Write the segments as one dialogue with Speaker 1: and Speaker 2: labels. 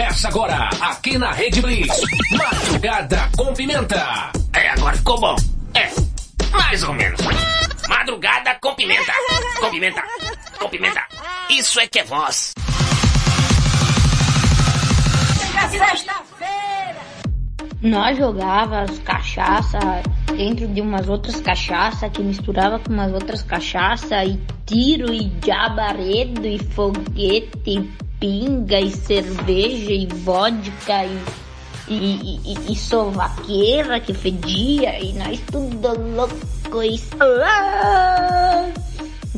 Speaker 1: Começa agora, aqui na Rede Blitz. Madrugada com pimenta.
Speaker 2: É, agora ficou bom. É, mais ou menos. Madrugada com pimenta. Com pimenta. Com pimenta. Isso é que é voz.
Speaker 3: Nós jogávamos cachaça dentro de umas outras cachaça que misturava com umas outras cachaça e tiro e jabaredo e foguete e pinga e cerveja e vodka e, e, e, e sovaqueira que fedia e nós tudo louco e... Ah!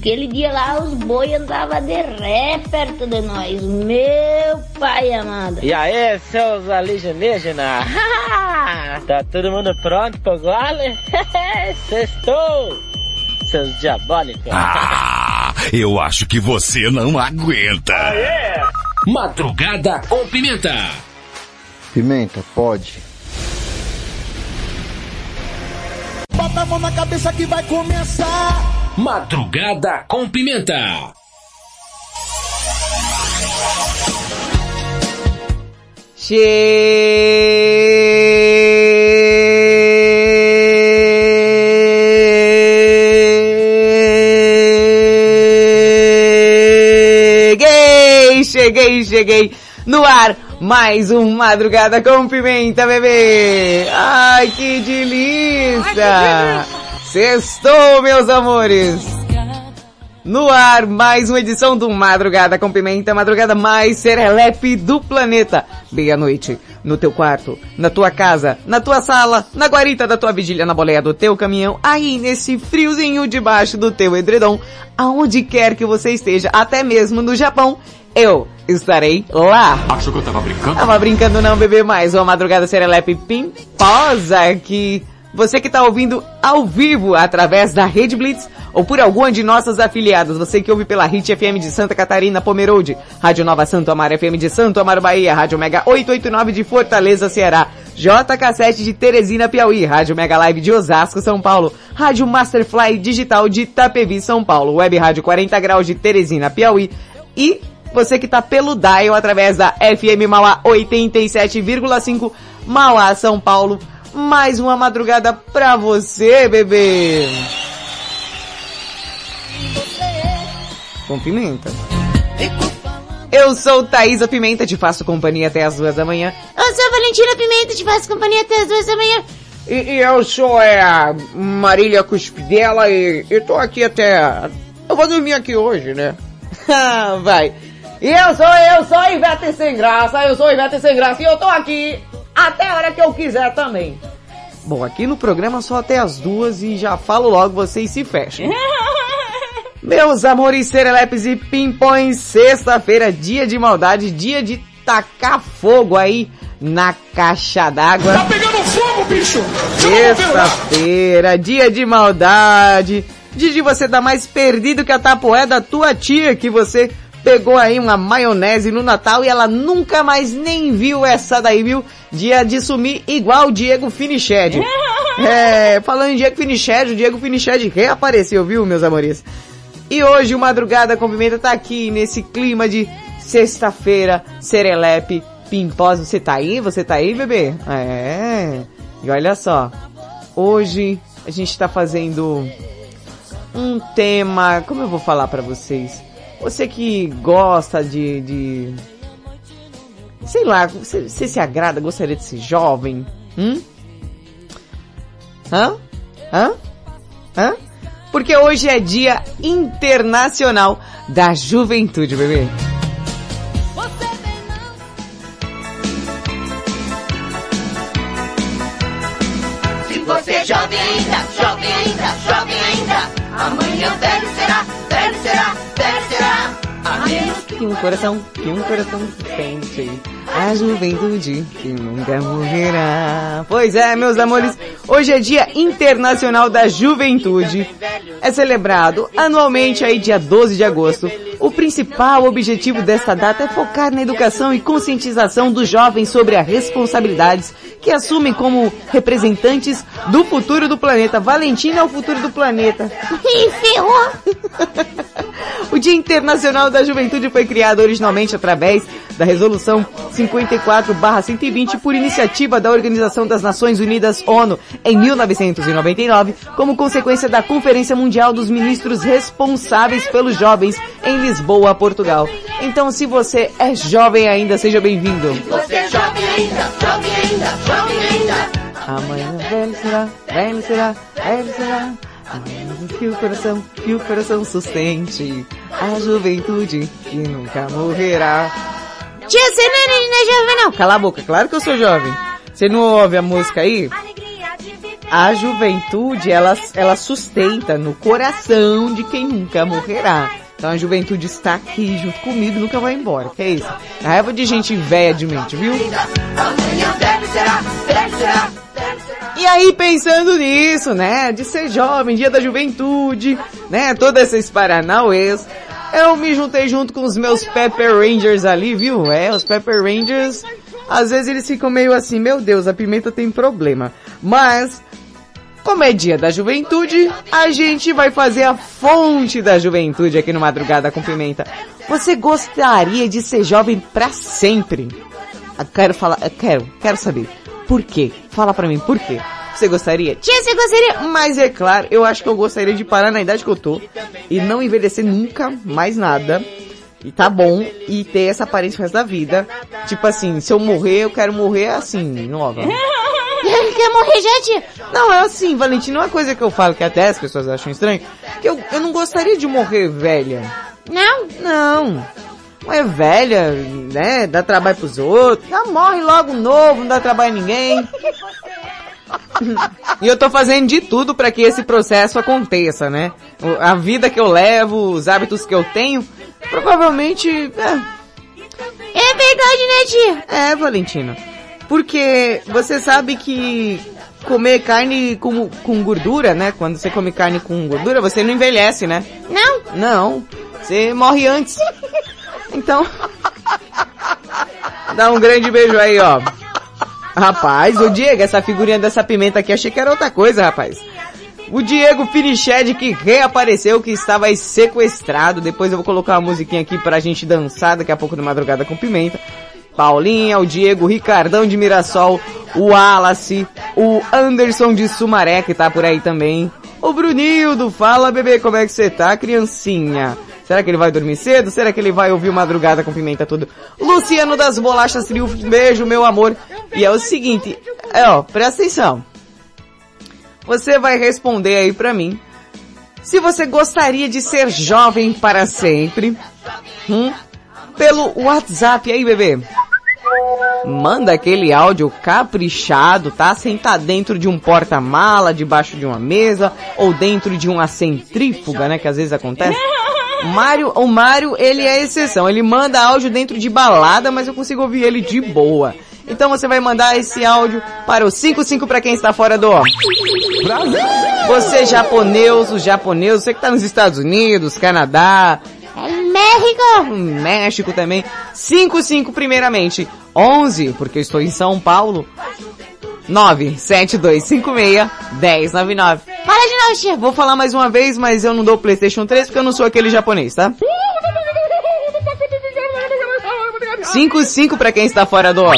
Speaker 3: Aquele dia lá os boi andavam de ré perto de nós. Meu pai amado.
Speaker 4: E aí, seus alienígenas? tá todo mundo pronto pro gole? Sextou! Seus diabólicos.
Speaker 5: Ah, eu acho que você não aguenta.
Speaker 1: Madrugada com pimenta.
Speaker 6: Pimenta, pode.
Speaker 7: Bota a mão na cabeça que vai começar.
Speaker 1: Madrugada com pimenta.
Speaker 8: Cheguei, cheguei, cheguei. No ar, mais um Madrugada com Pimenta, bebê. Ai, que delícia. Sextou, meus amores. No ar, mais uma edição do Madrugada com Pimenta, madrugada mais serelepe do planeta. Meia-noite, no teu quarto, na tua casa, na tua sala, na guarita da tua vigília, na boleia do teu caminhão, aí nesse friozinho debaixo do teu edredom, aonde quer que você esteja, até mesmo no Japão, eu estarei lá.
Speaker 9: Achou que eu tava brincando?
Speaker 8: Tava brincando não, bebê, mais uma madrugada serelepe pimposa aqui. Você que está ouvindo ao vivo através da Rede Blitz ou por alguma de nossas afiliadas, você que ouve pela Hit FM de Santa Catarina, Pomerode, Rádio Nova Santo Amaro FM de Santo Amaro Bahia, Rádio Mega 889 de Fortaleza, Ceará, JK7 de Teresina, Piauí, Rádio Mega Live de Osasco, São Paulo, Rádio Masterfly Digital de Itapevi, São Paulo, Web Rádio 40 Graus de Teresina, Piauí e você que tá pelo dial através da FM Mauá 87,5 Mauá, São Paulo, mais uma madrugada pra você, bebê. Com pimenta. Eu sou Thaisa Pimenta, te faço companhia até as duas da manhã.
Speaker 10: Eu sou Valentina Pimenta, te faço companhia até as duas da manhã.
Speaker 8: E, e eu sou é, a Marília Cuspidela e eu tô aqui até... Eu vou dormir aqui hoje, né? Vai. E eu sou, eu sou Ivete Sem Graça, eu sou Ivete Sem Graça e eu tô aqui até a hora que eu quiser também. Bom, aqui no programa só até as duas e já falo logo, vocês se fecham. Meus amores serelepes e pimpões, sexta-feira, dia de maldade, dia de tacar fogo aí na caixa d'água.
Speaker 7: Tá pegando fogo, bicho!
Speaker 8: Sexta-feira, dia de maldade, dia de você dar mais perdido que a tapoé da tua tia que você pegou aí uma maionese no Natal e ela nunca mais nem viu essa daí, viu? Dia de sumir igual o Diego Finiched. é, falando em Diego Finiched, o Diego Finiched reapareceu, viu, meus amores? E hoje o Madrugada com Pimenta tá aqui nesse clima de sexta-feira, serelepe, pimposa. Você tá aí? Você tá aí, bebê? É. E olha só, hoje a gente tá fazendo um tema, como eu vou falar para vocês? Você que gosta de, de sei lá, você, você, se agrada, gostaria de ser jovem? Hum? Hã? Hã? Hã? Porque hoje é dia internacional da juventude, bebê.
Speaker 11: Se você é jovem ainda, jovem ainda, jovem ainda, amanhã velho será, velho será, velho será.
Speaker 8: Que um coração, que um coração sente. A juventude que nunca morrerá. Pois é, meus amores, hoje é Dia Internacional da Juventude. É celebrado anualmente aí dia 12 de agosto. O principal objetivo desta data é focar na educação e conscientização dos jovens sobre as responsabilidades que assumem como representantes do futuro do planeta. Valentina é o futuro do planeta.
Speaker 10: Ih, ferrou!
Speaker 8: O Dia Internacional da Juventude foi criado originalmente através da Resolução 54-120 por iniciativa da Organização das Nações Unidas ONU em 1999, como consequência da Conferência Mundial dos Ministros responsáveis pelos jovens em Lisboa, Portugal. Então, se você é jovem ainda, seja bem-vindo.
Speaker 11: Você é jovem ainda, jovem ainda, jovem ainda.
Speaker 8: Amanhã velho será, velho será, velho será. Que o coração, que o coração sustente a juventude que nunca morrerá.
Speaker 10: Tia, você não é jovem não.
Speaker 8: Cala a boca, claro que eu sou jovem. Você não ouve a música aí? A juventude, ela, ela sustenta no coração de quem nunca morrerá. Então a juventude está aqui junto comigo, nunca vai embora. Que é isso? A raiva de gente velha de mente, viu? E aí, pensando nisso, né, de ser jovem, dia da juventude, né, todos esses paranauês, eu me juntei junto com os meus Pepper Rangers ali, viu? É, os Pepper Rangers, às vezes eles ficam meio assim, meu Deus, a pimenta tem problema. Mas, como é dia da juventude, a gente vai fazer a fonte da juventude aqui no Madrugada com Pimenta. Você gostaria de ser jovem pra sempre? Eu quero falar, eu quero, quero saber. Por quê? Fala pra mim, por quê? Você gostaria?
Speaker 10: Tia, você gostaria...
Speaker 8: Mas é claro, eu acho que eu gostaria de parar na idade que eu tô e não envelhecer nunca mais nada. E tá bom, e ter essa aparência o resto da vida. Tipo assim, se eu morrer, eu quero morrer assim, nova.
Speaker 10: Quer morrer tia?
Speaker 8: Não, é assim, Valentina, uma coisa que eu falo que até as pessoas acham estranho, que eu, eu não gostaria de morrer velha.
Speaker 10: Não?
Speaker 8: Não. É velha, né? Dá trabalho pros outros. Já morre logo novo, não dá trabalho a ninguém. E eu tô fazendo de tudo para que esse processo aconteça, né? A vida que eu levo, os hábitos que eu tenho, provavelmente. É,
Speaker 10: É verdade, né, tia?
Speaker 8: é Valentina. Porque você sabe que comer carne com, com gordura, né? Quando você come carne com gordura, você não envelhece, né?
Speaker 10: Não?
Speaker 8: Não. Você morre antes. Então. Dá um grande beijo aí, ó. Rapaz, o Diego, essa figurinha dessa pimenta aqui, achei que era outra coisa, rapaz. O Diego Finiched que reapareceu, que estava aí sequestrado. Depois eu vou colocar uma musiquinha aqui pra gente dançar daqui a pouco no Madrugada com Pimenta. Paulinha, o Diego, o Ricardão de Mirassol, o Wallace, o Anderson de Sumaré, que tá por aí também. O Brunildo, fala bebê, como é que você tá, criancinha? Será que ele vai dormir cedo? Será que ele vai ouvir Madrugada com Pimenta tudo? Luciano das Bolachas Triunfo, beijo, meu amor. E é o seguinte, é, ó, presta atenção. Você vai responder aí pra mim. Se você gostaria de ser jovem para sempre, hum, pelo WhatsApp aí, bebê. Manda aquele áudio caprichado, tá? Sentar dentro de um porta-mala, debaixo de uma mesa, ou dentro de uma centrífuga, né? Que às vezes acontece. Mário, o Mário, ele é exceção. Ele manda áudio dentro de balada, mas eu consigo ouvir ele de boa. Então você vai mandar esse áudio para o 55 para quem está fora do ó. Você japonês, os japoneses, você que tá nos Estados Unidos, Canadá,
Speaker 10: México!
Speaker 8: México também. 55 primeiramente. 11, porque eu estou em São Paulo. 97256 1099.
Speaker 10: Fala de novo, tia.
Speaker 8: Vou falar mais uma vez, mas eu não dou PlayStation 3 porque eu não sou aquele japonês, tá? 55 para quem está fora do ó.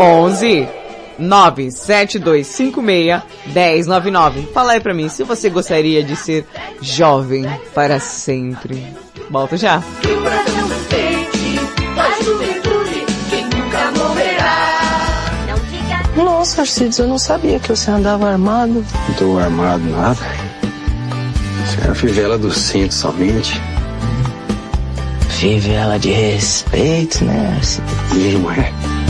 Speaker 8: 11 97256 1099. Fala aí pra mim, se você gostaria de ser jovem para sempre. Volto já.
Speaker 9: Nossa, Arcides, eu não sabia que você andava armado.
Speaker 12: Não tô armado nada. Isso é a fivela do cinto somente.
Speaker 9: Fivela de respeito, né, Arcides?
Speaker 12: Não é.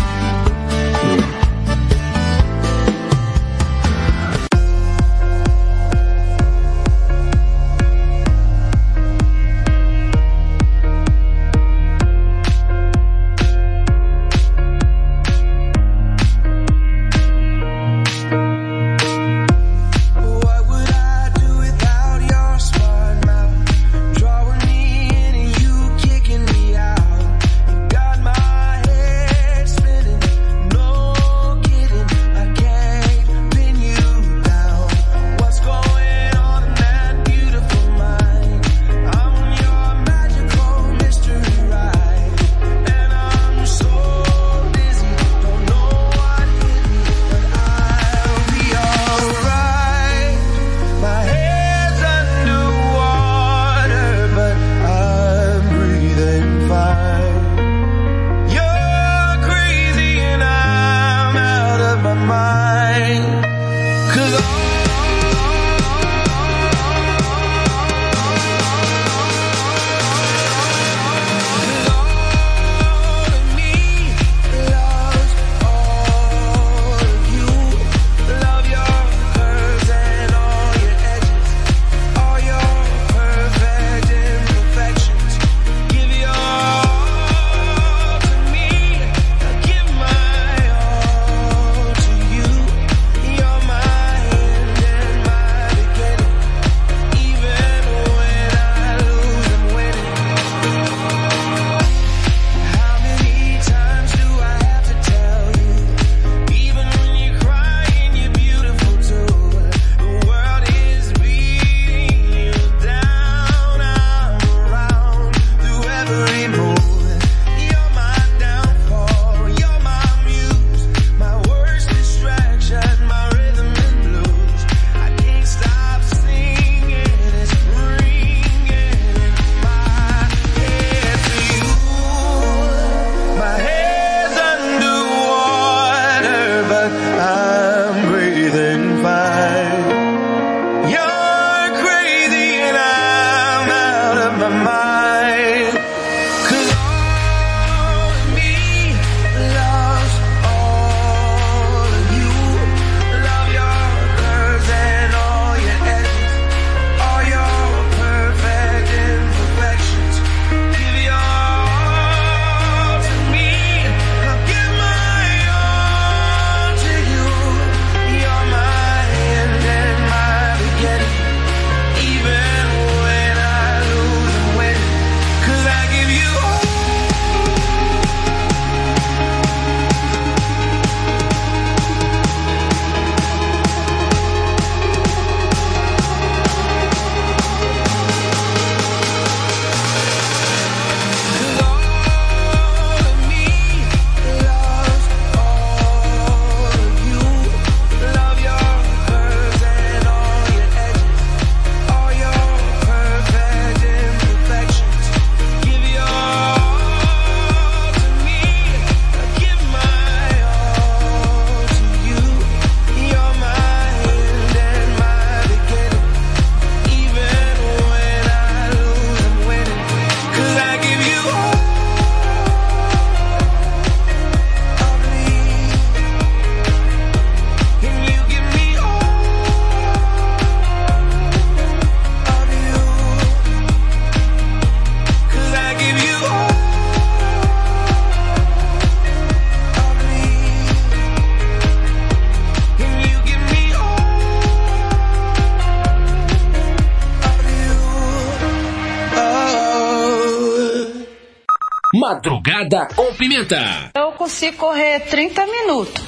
Speaker 13: Eu consigo correr 30 minutos.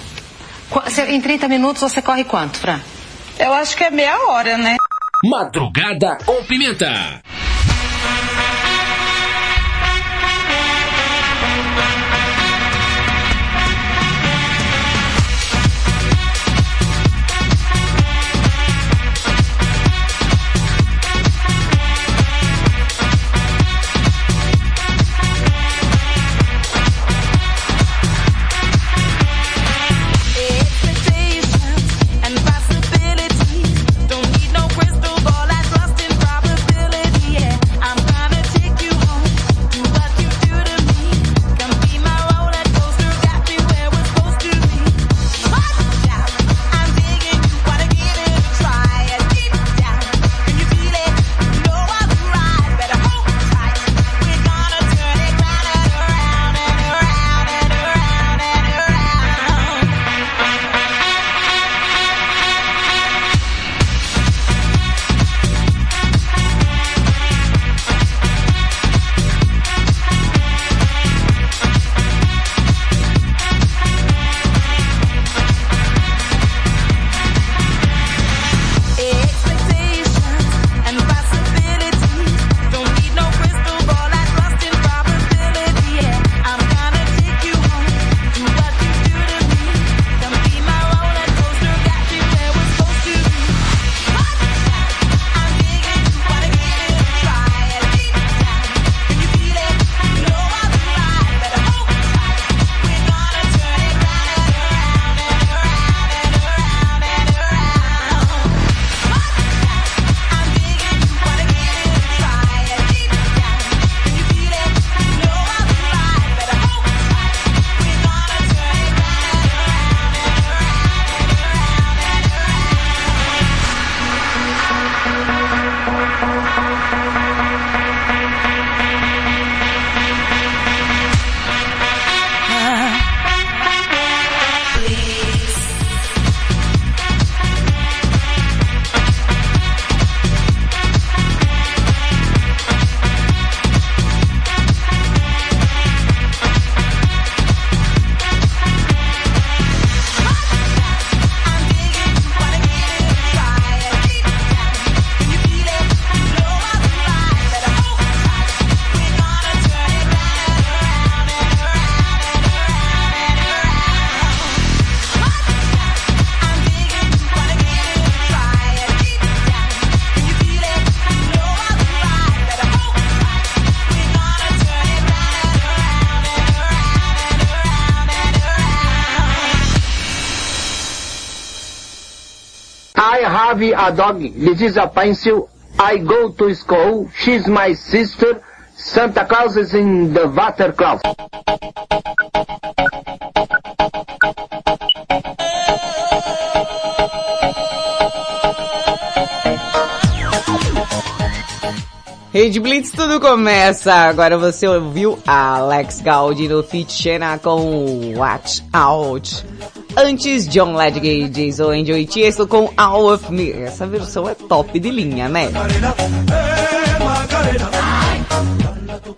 Speaker 14: Em 30 minutos você corre quanto, Fran?
Speaker 13: Eu acho que é meia hora, né?
Speaker 1: Madrugada com Pimenta.
Speaker 15: A dog. This is a pencil. I go to school. She's my sister. Santa Claus is in the water closet.
Speaker 8: Rede Blitz, tudo começa. Agora você ouviu Alex Gaudi no Fit Xena com Watch Out. Antes, John Ledgate, Jason Angel e Tiesto com All of Me. Essa versão é top de linha, né?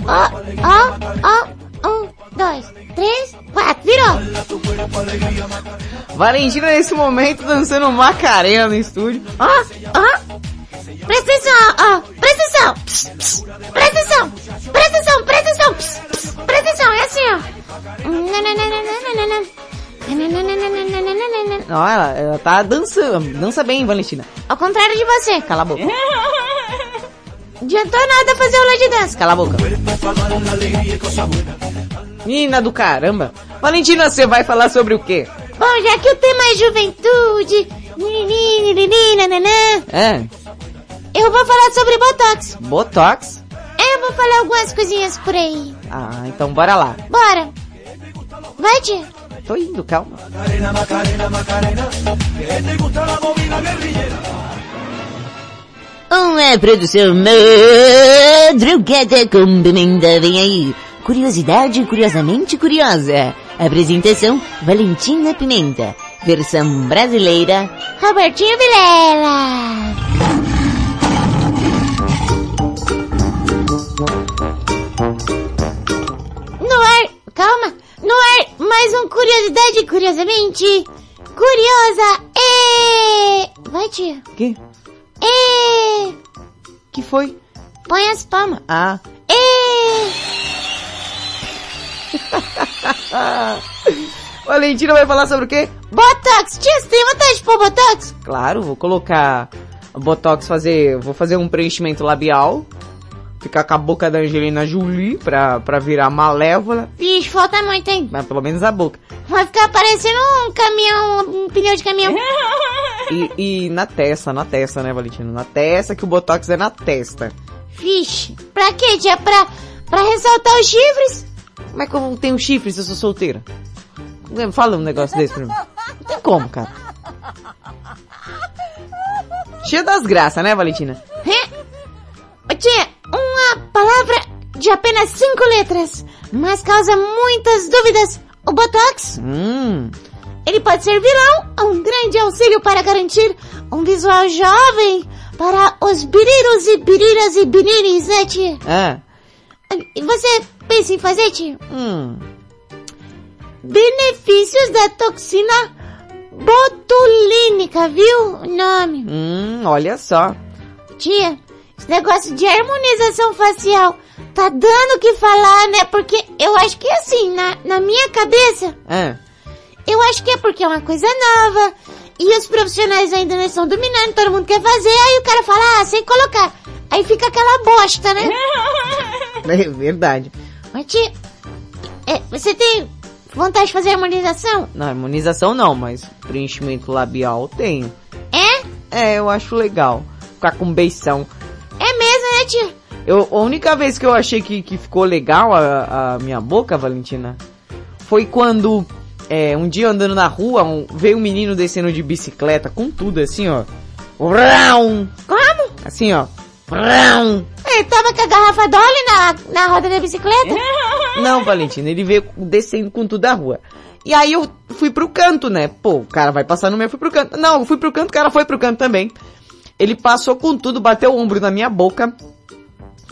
Speaker 10: Ó, ó, ó, um, dois, três, quatro, virou.
Speaker 8: Valentina nesse momento dançando Macarena no estúdio.
Speaker 10: Ó, Ó,
Speaker 8: ela, ela tá dançando. Dança bem, Valentina.
Speaker 10: Ao contrário de você.
Speaker 8: Cala a boca.
Speaker 10: Adiantou nada fazer aula de dança.
Speaker 8: Cala a boca. Menina do caramba. Valentina, você vai falar sobre o quê?
Speaker 10: Bom, já que o tema é juventude,
Speaker 8: É,
Speaker 10: eu vou falar sobre Botox.
Speaker 8: Botox?
Speaker 10: Eu vou falar algumas coisinhas por aí.
Speaker 8: Ah, então bora lá.
Speaker 10: Bora. Vai, tia.
Speaker 8: Tô indo, calma.
Speaker 16: Uma produção madrugada com pimenta, vem aí. Curiosidade curiosamente curiosa. Apresentação Valentina Pimenta. Versão brasileira.
Speaker 10: Robertinho Vilela. No ar, calma. Mais um curiosidade curiosamente curiosa. E vai, tia.
Speaker 8: Que?
Speaker 10: E
Speaker 8: Que foi?
Speaker 10: põe as palmas.
Speaker 8: Ah.
Speaker 10: E
Speaker 8: Valentina vai falar sobre o quê?
Speaker 10: Botox. Tia, você tem vontade de pôr Botox?
Speaker 8: Claro, vou colocar Botox, fazer, vou fazer um preenchimento labial. Ficar com a boca da Angelina Jolie pra, pra virar malévola.
Speaker 10: Vixe, falta muito, hein?
Speaker 8: Mas pelo menos a boca.
Speaker 10: Vai ficar parecendo um caminhão, um pneu de caminhão.
Speaker 8: E, e na testa, na testa, né, Valentina? Na testa, que o Botox é na testa.
Speaker 10: Vixe, pra quê, tia? Pra, pra ressaltar os chifres?
Speaker 8: Como é que eu tenho chifre se eu sou solteira? Fala um negócio desse pra mim. Não tem como, cara. Cheia das graças, né, Valentina?
Speaker 10: Ô, tia, uma palavra de apenas cinco letras, mas causa muitas dúvidas. O Botox,
Speaker 8: Hum,
Speaker 10: ele pode ser vilão ou um grande auxílio para garantir um visual jovem para os biriros e biriras e biriris, né, tia?
Speaker 8: é.
Speaker 10: E Você pensa em fazer, tia?
Speaker 8: Hum,
Speaker 10: Benefícios da toxina botulínica, viu o nome?
Speaker 8: hum, olha só.
Speaker 10: Tia, esse negócio de harmonização facial tá dando o que falar, né? Porque eu acho que assim, na, na minha cabeça,
Speaker 8: É.
Speaker 10: eu acho que é porque é uma coisa nova e os profissionais ainda não estão dominando, todo mundo quer fazer, aí o cara fala, ah, sem colocar. Aí fica aquela bosta, né?
Speaker 8: É verdade.
Speaker 10: Mas tia, é, você tem vontade de fazer harmonização?
Speaker 8: Na harmonização não, mas preenchimento labial tenho.
Speaker 10: É?
Speaker 8: É, eu acho legal. Ficar com beição. Eu, a única vez que eu achei que, que ficou legal a, a minha boca, Valentina, foi quando é, um dia andando na rua, um- veio um menino descendo de bicicleta com tudo assim, ó.
Speaker 10: Como?
Speaker 8: Assim, ó.
Speaker 10: Ele tava com a garrafa Dolly na, na roda da bicicleta?
Speaker 8: Não, Valentina, ele veio descendo com tudo da rua. E aí eu fui pro canto, né? Pô, o cara vai passar no meio, eu fui pro canto. Não, eu fui pro canto, o cara foi pro canto também. Ele passou com tudo, bateu o ombro na minha boca.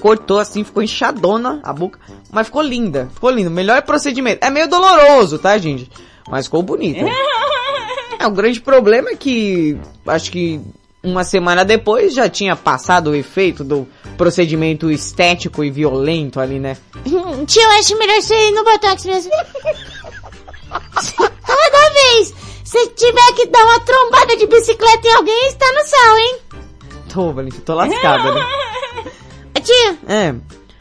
Speaker 8: Cortou assim, ficou inchadona a boca. Mas ficou linda, ficou lindo. Melhor procedimento. É meio doloroso, tá, gente? Mas ficou bonita. É, o grande problema é que acho que uma semana depois já tinha passado o efeito do procedimento estético e violento ali, né?
Speaker 10: Tia, eu acho melhor você ir no Botox mesmo. Toda vez se tiver que dar uma trombada de bicicleta em alguém, está no sal, hein?
Speaker 8: Tô, Valentina, tô lascada, né?
Speaker 10: Tia,
Speaker 8: É.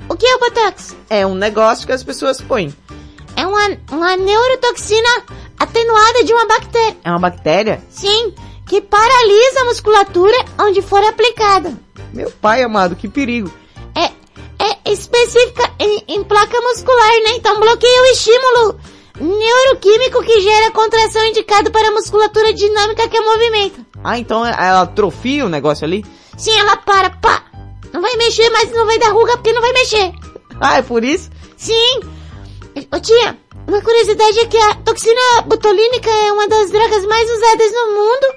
Speaker 10: o que é o Botox?
Speaker 8: É um negócio que as pessoas põem.
Speaker 10: É uma, uma neurotoxina atenuada de uma bactéria.
Speaker 8: É uma bactéria?
Speaker 10: Sim, que paralisa a musculatura onde for aplicada.
Speaker 8: Meu pai amado, que perigo.
Speaker 10: É, é específica em, em placa muscular, né? Então bloqueia o estímulo neuroquímico que gera contração indicado para a musculatura dinâmica que é movimento.
Speaker 8: Ah, então ela atrofia o negócio ali?
Speaker 10: Sim, ela para, pá. Não vai mexer, mas não vai dar ruga porque não vai mexer.
Speaker 8: Ah, é por isso?
Speaker 10: Sim. Ô tia, uma curiosidade é que a toxina botulínica é uma das drogas mais usadas no mundo,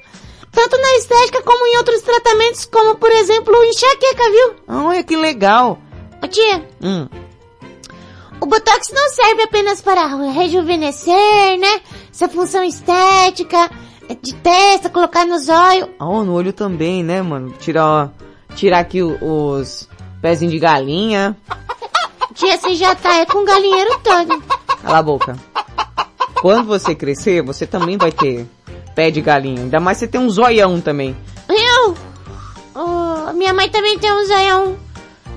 Speaker 10: tanto na estética como em outros tratamentos, como por exemplo enxaqueca, viu?
Speaker 8: Olha que legal.
Speaker 10: Ô tia,
Speaker 8: Hum.
Speaker 10: o Botox não serve apenas para rejuvenescer, né? Essa função estética, de testa, colocar nos olhos.
Speaker 8: Oh, no olho também, né, mano? Tirar, tirar aqui os pezinhos de galinha.
Speaker 10: Tia, você já tá é com o galinheiro todo.
Speaker 8: Cala a boca. Quando você crescer, você também vai ter pé de galinha. Ainda mais você tem um zoião também.
Speaker 10: Eu? Oh, minha mãe também tem um zoião.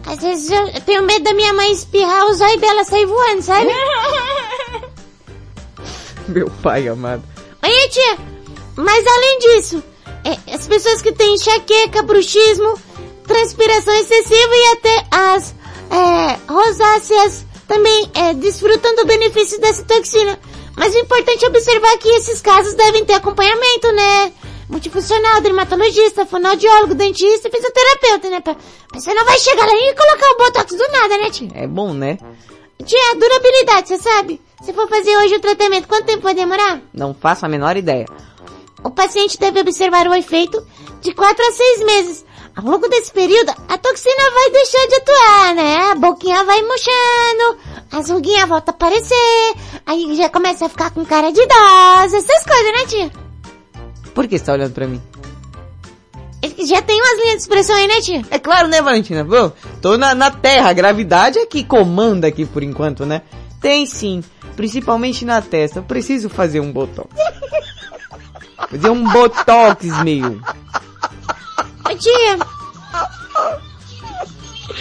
Speaker 10: Às vezes eu eu tenho medo da minha mãe espirrar o zóio dela sair voando, sabe?
Speaker 8: Meu pai amado.
Speaker 10: Oi, tia. Mas além disso, é, as pessoas que têm enxaqueca, bruxismo, transpiração excessiva e até as é, rosáceas também é, desfrutam do benefício dessa toxina. Mas o importante é observar que esses casos devem ter acompanhamento, né? Multifuncional, dermatologista, fonoaudiólogo, dentista e fisioterapeuta, né? Você não vai chegar lá e colocar o botox do nada, né, tia?
Speaker 8: É bom, né?
Speaker 10: Tia, durabilidade, você sabe? Se for fazer hoje o tratamento, quanto tempo vai demorar?
Speaker 8: Não faço a menor ideia.
Speaker 10: O paciente deve observar o efeito de 4 a 6 meses. Ao longo desse período, a toxina vai deixar de atuar, né? A boquinha vai murchando, as ruguinhas voltam a aparecer, aí já começa a ficar com cara de idosa, essas coisas, né, tia?
Speaker 8: Por que você tá olhando pra mim?
Speaker 10: Já tem umas linhas de expressão aí, né, tia?
Speaker 8: É claro, né, Valentina? Pô, tô na, na Terra, a gravidade é que comanda aqui por enquanto, né? Tem sim, principalmente na testa. Eu preciso fazer um botox. Fazer um botox, meu.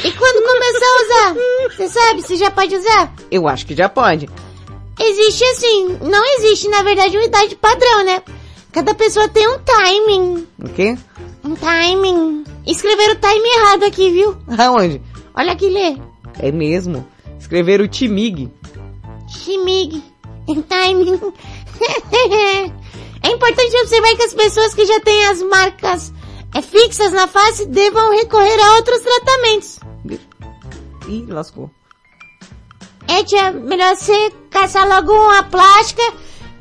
Speaker 10: E quando começar a usar? Você sabe se já pode usar?
Speaker 8: Eu acho que já pode.
Speaker 10: Existe assim, não existe na verdade uma idade padrão, né? Cada pessoa tem um timing.
Speaker 8: O quê?
Speaker 10: Um timing. Escreveram o time errado aqui, viu?
Speaker 8: Aonde?
Speaker 10: Olha aqui, lê.
Speaker 8: É mesmo. Escreveram o Timig.
Speaker 10: Chimig. Timing. é importante observar que as pessoas que já têm as marcas é, fixas na face devam recorrer a outros tratamentos.
Speaker 8: Ih, lascou.
Speaker 10: É, tia, melhor você caçar logo uma plástica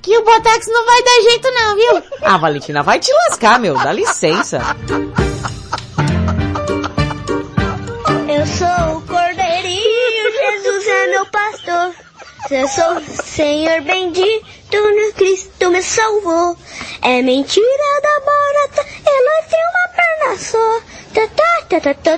Speaker 10: que o Botox não vai dar jeito não, viu?
Speaker 8: Ah, Valentina, vai te lascar, meu. Dá licença.
Speaker 17: Eu sou o cordeirinho, Jesus é meu pastor. Eu sou Senhor bendito, no Cristo me salvou. É mentira da barata, ela tem uma perna só. Tá, tá, tá,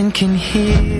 Speaker 18: heaven can
Speaker 1: hear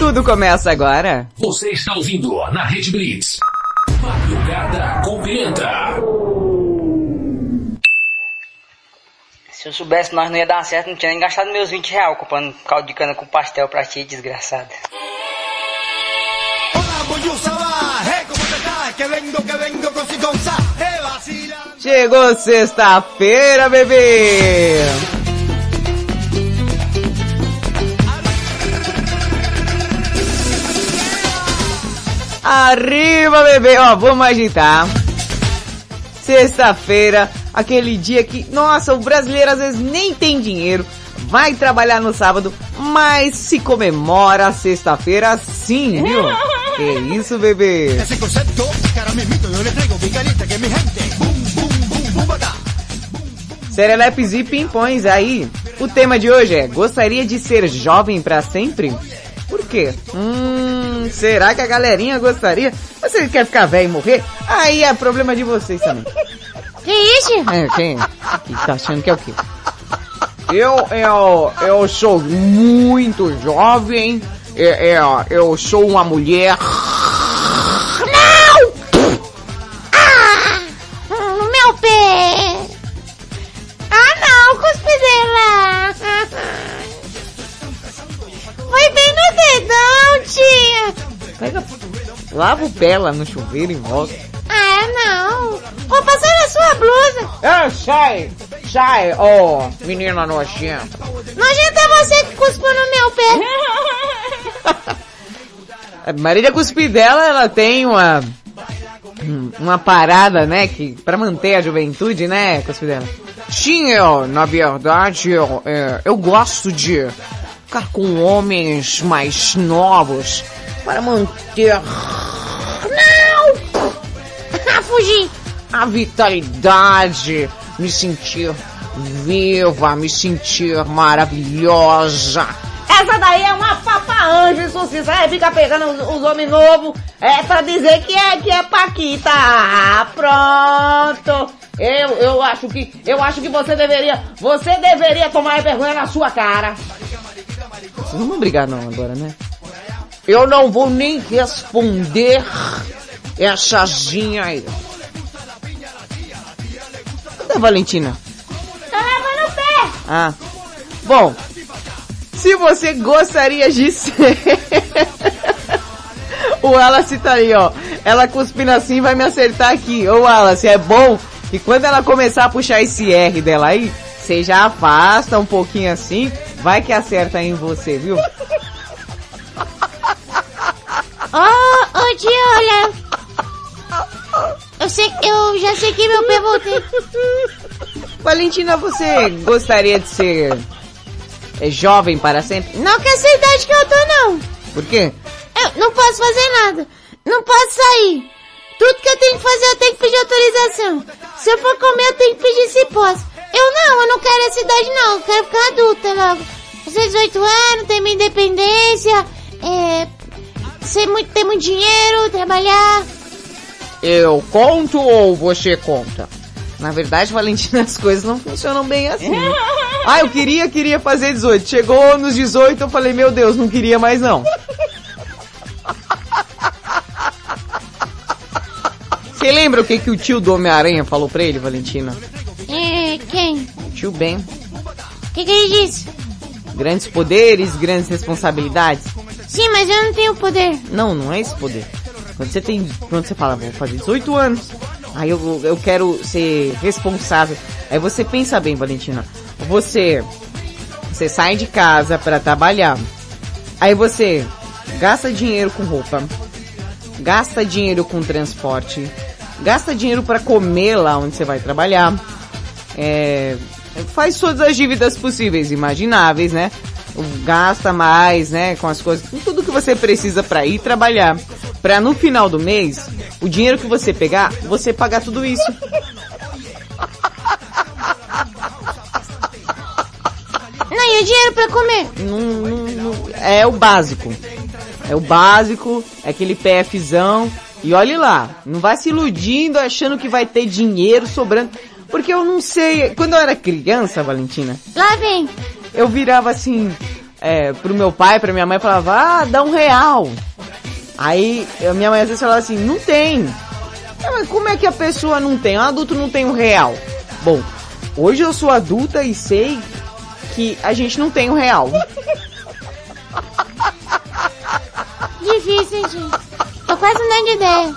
Speaker 8: Tudo começa agora.
Speaker 1: Você está ouvindo na Rede Blitz. Madrugada com Pimenta.
Speaker 19: Se eu soubesse nós não ia dar certo, não tinha nem gastado meus 20 reais comprando caldo de cana com pastel pra ti, desgraçada.
Speaker 8: Chegou sexta-feira, bebê! Arriba, bebê! Ó, vamos agitar. Sexta-feira, aquele dia que, nossa, o brasileiro às vezes nem tem dinheiro, vai trabalhar no sábado, mas se comemora a sexta-feira sim, viu? Que isso, bebê? Serelepes e pimpões aí. O tema de hoje é, gostaria de ser jovem pra sempre? Quê? Hum, será que a galerinha gostaria? Você quer ficar velho e morrer? Aí é problema de vocês também.
Speaker 10: Que isso?
Speaker 8: É, quem? Que tá achando que é o quê? Eu, eu, eu sou muito jovem. É, é, eu sou uma mulher. Lava o pé lá no chuveiro e volta.
Speaker 10: Ah, não! Vou passar na sua blusa!
Speaker 8: Ah, sai! Sai, ô menina nojenta.
Speaker 10: Nojenta é você que cuspiu no meu pé!
Speaker 8: A Marília Cuspidela, ela tem uma uma parada, né, que para manter a juventude, né, Cuspidela? Sim, eu, na verdade, eu, é, eu gosto de ficar com homens mais novos para manter
Speaker 10: Não! Fugi!
Speaker 8: a vitalidade, me sentir viva, me sentir maravilhosa. Essa daí é uma papa anjo, sim, sabe? Fica pegando os, os homens novos, é pra dizer que é, que é Paquita. Ah, pronto. Eu, eu acho que, eu acho que você deveria, você deveria tomar vergonha na sua cara. Vocês não vão brigar não agora, né? Eu não vou nem responder essa ginha aí. Cadê a Valentina?
Speaker 10: Tá lavando o pé!
Speaker 8: Ah. Bom, se você gostaria de ser... o Wallace tá aí, ó. Ela cuspindo assim vai me acertar aqui. Ô Wallace, é bom que quando ela começar a puxar esse R dela aí, você já afasta um pouquinho assim, Vai que acerta em você, viu?
Speaker 10: Ô, ô tia, olha. Eu sei, eu já sei que meu pé voltei.
Speaker 8: Valentina, você gostaria de ser é, jovem para sempre?
Speaker 10: Não que essa idade que eu tô, não.
Speaker 8: Por quê?
Speaker 10: Eu não posso fazer nada. Não posso sair. Tudo que eu tenho que fazer, eu tenho que pedir autorização. Se eu for comer, eu tenho que pedir se posso. Eu não, eu não quero essa idade, não. Eu quero ficar adulta logo. Fazer 18 anos, ter minha independência, é, ser muito, ter muito dinheiro, trabalhar.
Speaker 8: Eu conto ou você conta? Na verdade, Valentina, as coisas não funcionam bem assim. ah, eu queria, queria fazer 18. Chegou nos 18, eu falei, meu Deus, não queria mais não. Você lembra o que, que o tio do Homem-Aranha falou pra ele, Valentina?
Speaker 10: É, quem?
Speaker 8: Tio Ben.
Speaker 10: O que, que ele disse?
Speaker 8: Grandes poderes, grandes responsabilidades.
Speaker 10: Sim, mas eu não tenho poder.
Speaker 8: Não, não é esse poder. Quando você tem. Quando você fala, vou fazer 18 anos, aí eu, eu quero ser responsável. Aí você pensa bem, Valentina. Você. Você sai de casa para trabalhar. Aí você gasta dinheiro com roupa. Gasta dinheiro com transporte. Gasta dinheiro para comer lá onde você vai trabalhar. É, faz todas as dívidas possíveis, imagináveis, né? Gasta mais, né? Com as coisas, com tudo que você precisa para ir trabalhar. Pra no final do mês, o dinheiro que você pegar, você pagar tudo isso.
Speaker 10: Não, e o dinheiro pra comer?
Speaker 8: Não, não, não- é o básico. É o básico, é aquele PFzão. E olhe lá, não vai se iludindo achando que vai ter dinheiro sobrando. Porque eu não sei, quando eu era criança, Valentina,
Speaker 10: Lá vem.
Speaker 8: Eu virava assim, é, pro meu pai, pra minha mãe, falava, ah, dá um real. Aí, a minha mãe às vezes falava assim, não tem. É, mas como é que a pessoa não tem? Um adulto não tem um real. Bom, hoje eu sou adulta e sei que a gente não tem um real.
Speaker 10: Difícil, gente? Tô quase dando de ideia.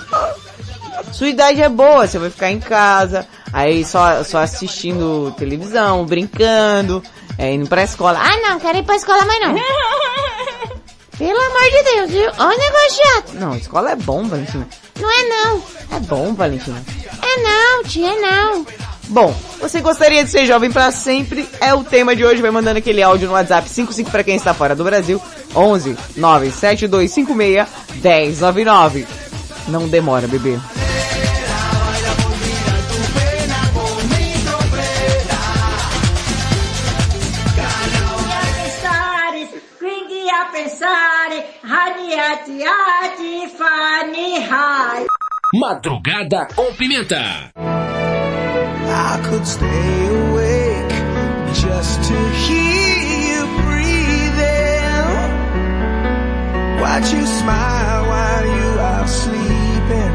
Speaker 8: Sua idade é boa, você vai ficar em casa, aí só, só assistindo televisão, brincando, é, indo pra escola. Ah,
Speaker 10: não, quero ir pra escola mais não. Pelo amor de Deus, viu? Olha o negócio chato.
Speaker 8: não, escola é bom, Valentina.
Speaker 10: Não é não.
Speaker 8: É bom, Valentina.
Speaker 10: É não, tia, é não.
Speaker 8: Bom, você gostaria de ser jovem pra sempre? É o tema de hoje. Vai mandando aquele áudio no WhatsApp 55 para quem está fora do Brasil. 11 97256 1099. Não demora, bebê.
Speaker 20: A pensare, radiati, ati, fani, hai.
Speaker 1: Madrugada com pimenta.
Speaker 11: I could stay awake just to hear you breathing. Watch you smile while you are sleeping,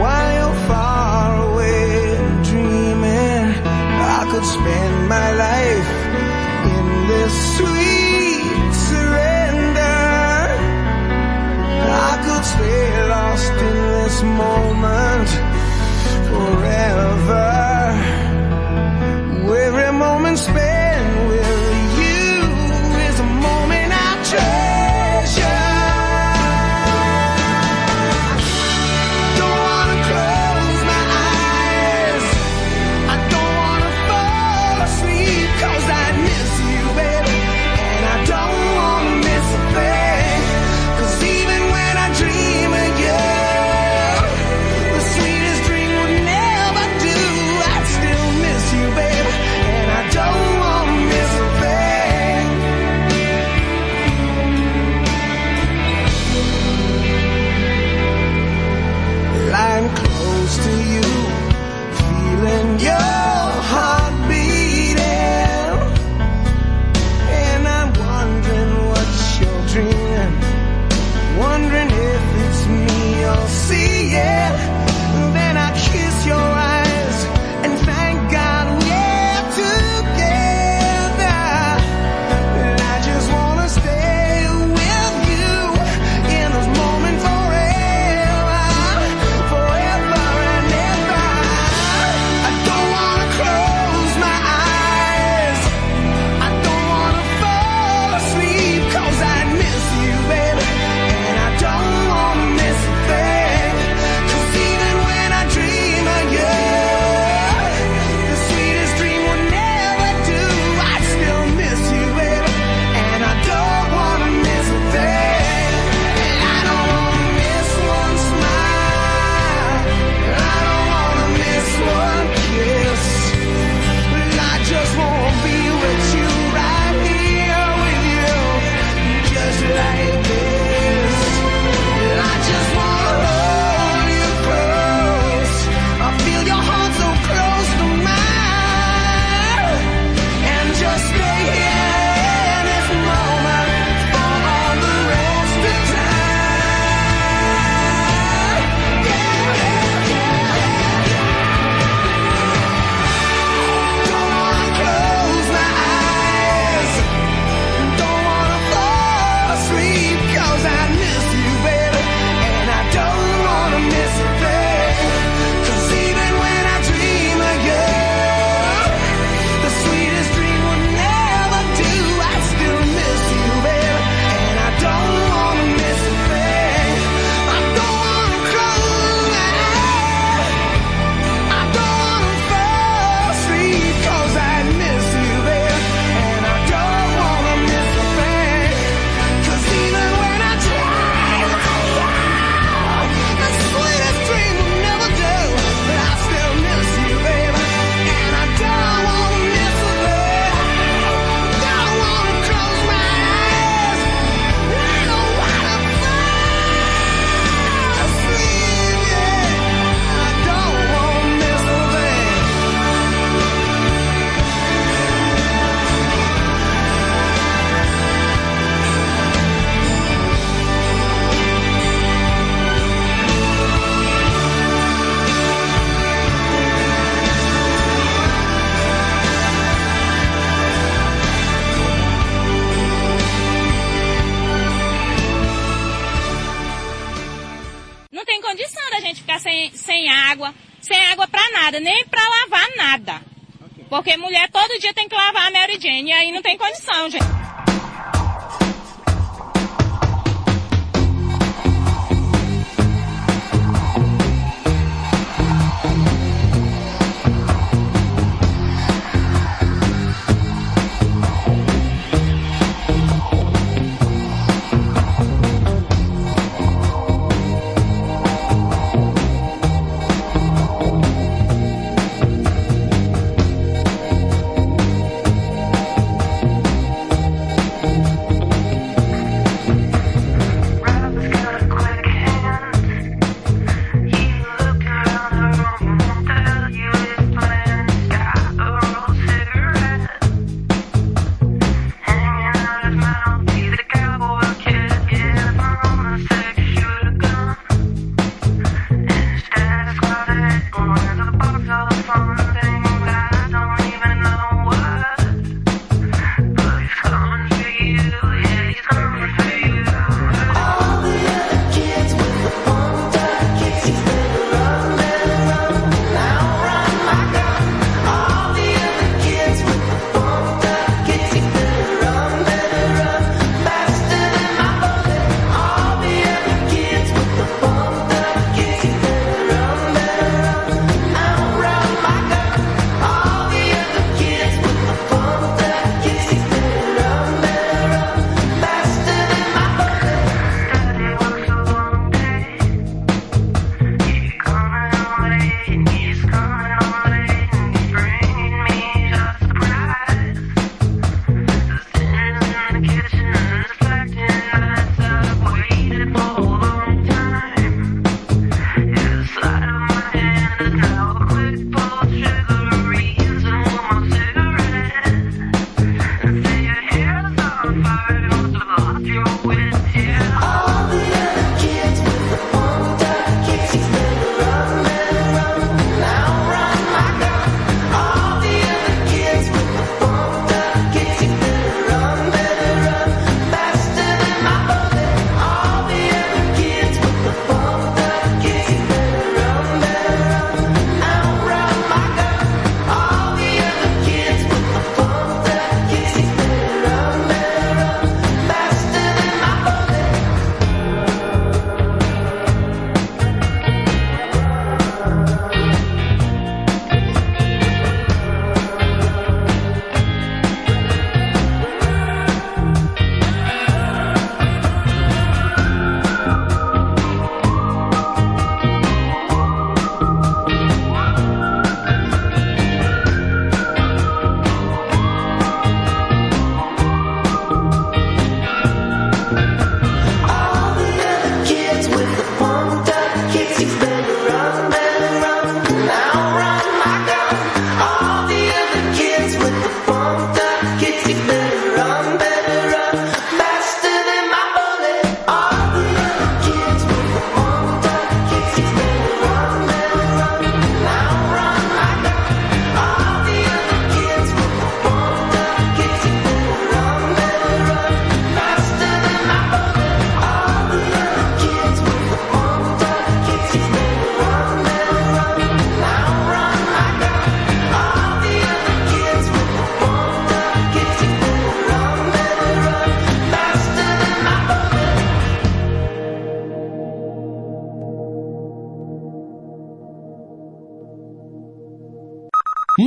Speaker 11: while you're far away and dreaming. I could spend my life in this sweet I could stay lost in this moment forever.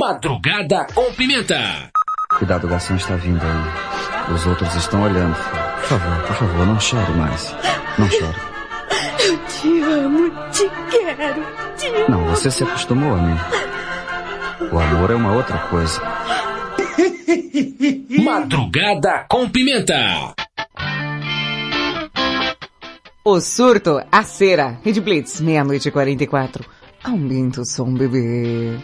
Speaker 21: Madrugada com Pimenta.
Speaker 12: Cuidado, o garçom está vindo aí. Os outros estão olhando. Por favor, por favor, não chore mais. Não chore.
Speaker 17: Eu te amo, te quero, te amo.
Speaker 12: Não, você se acostumou a mim. O amor é uma outra coisa.
Speaker 21: Madrugada com Pimenta.
Speaker 7: O surto, a cera, Rede Blitz, meia-noite e 44. Aumenta o som, bebê.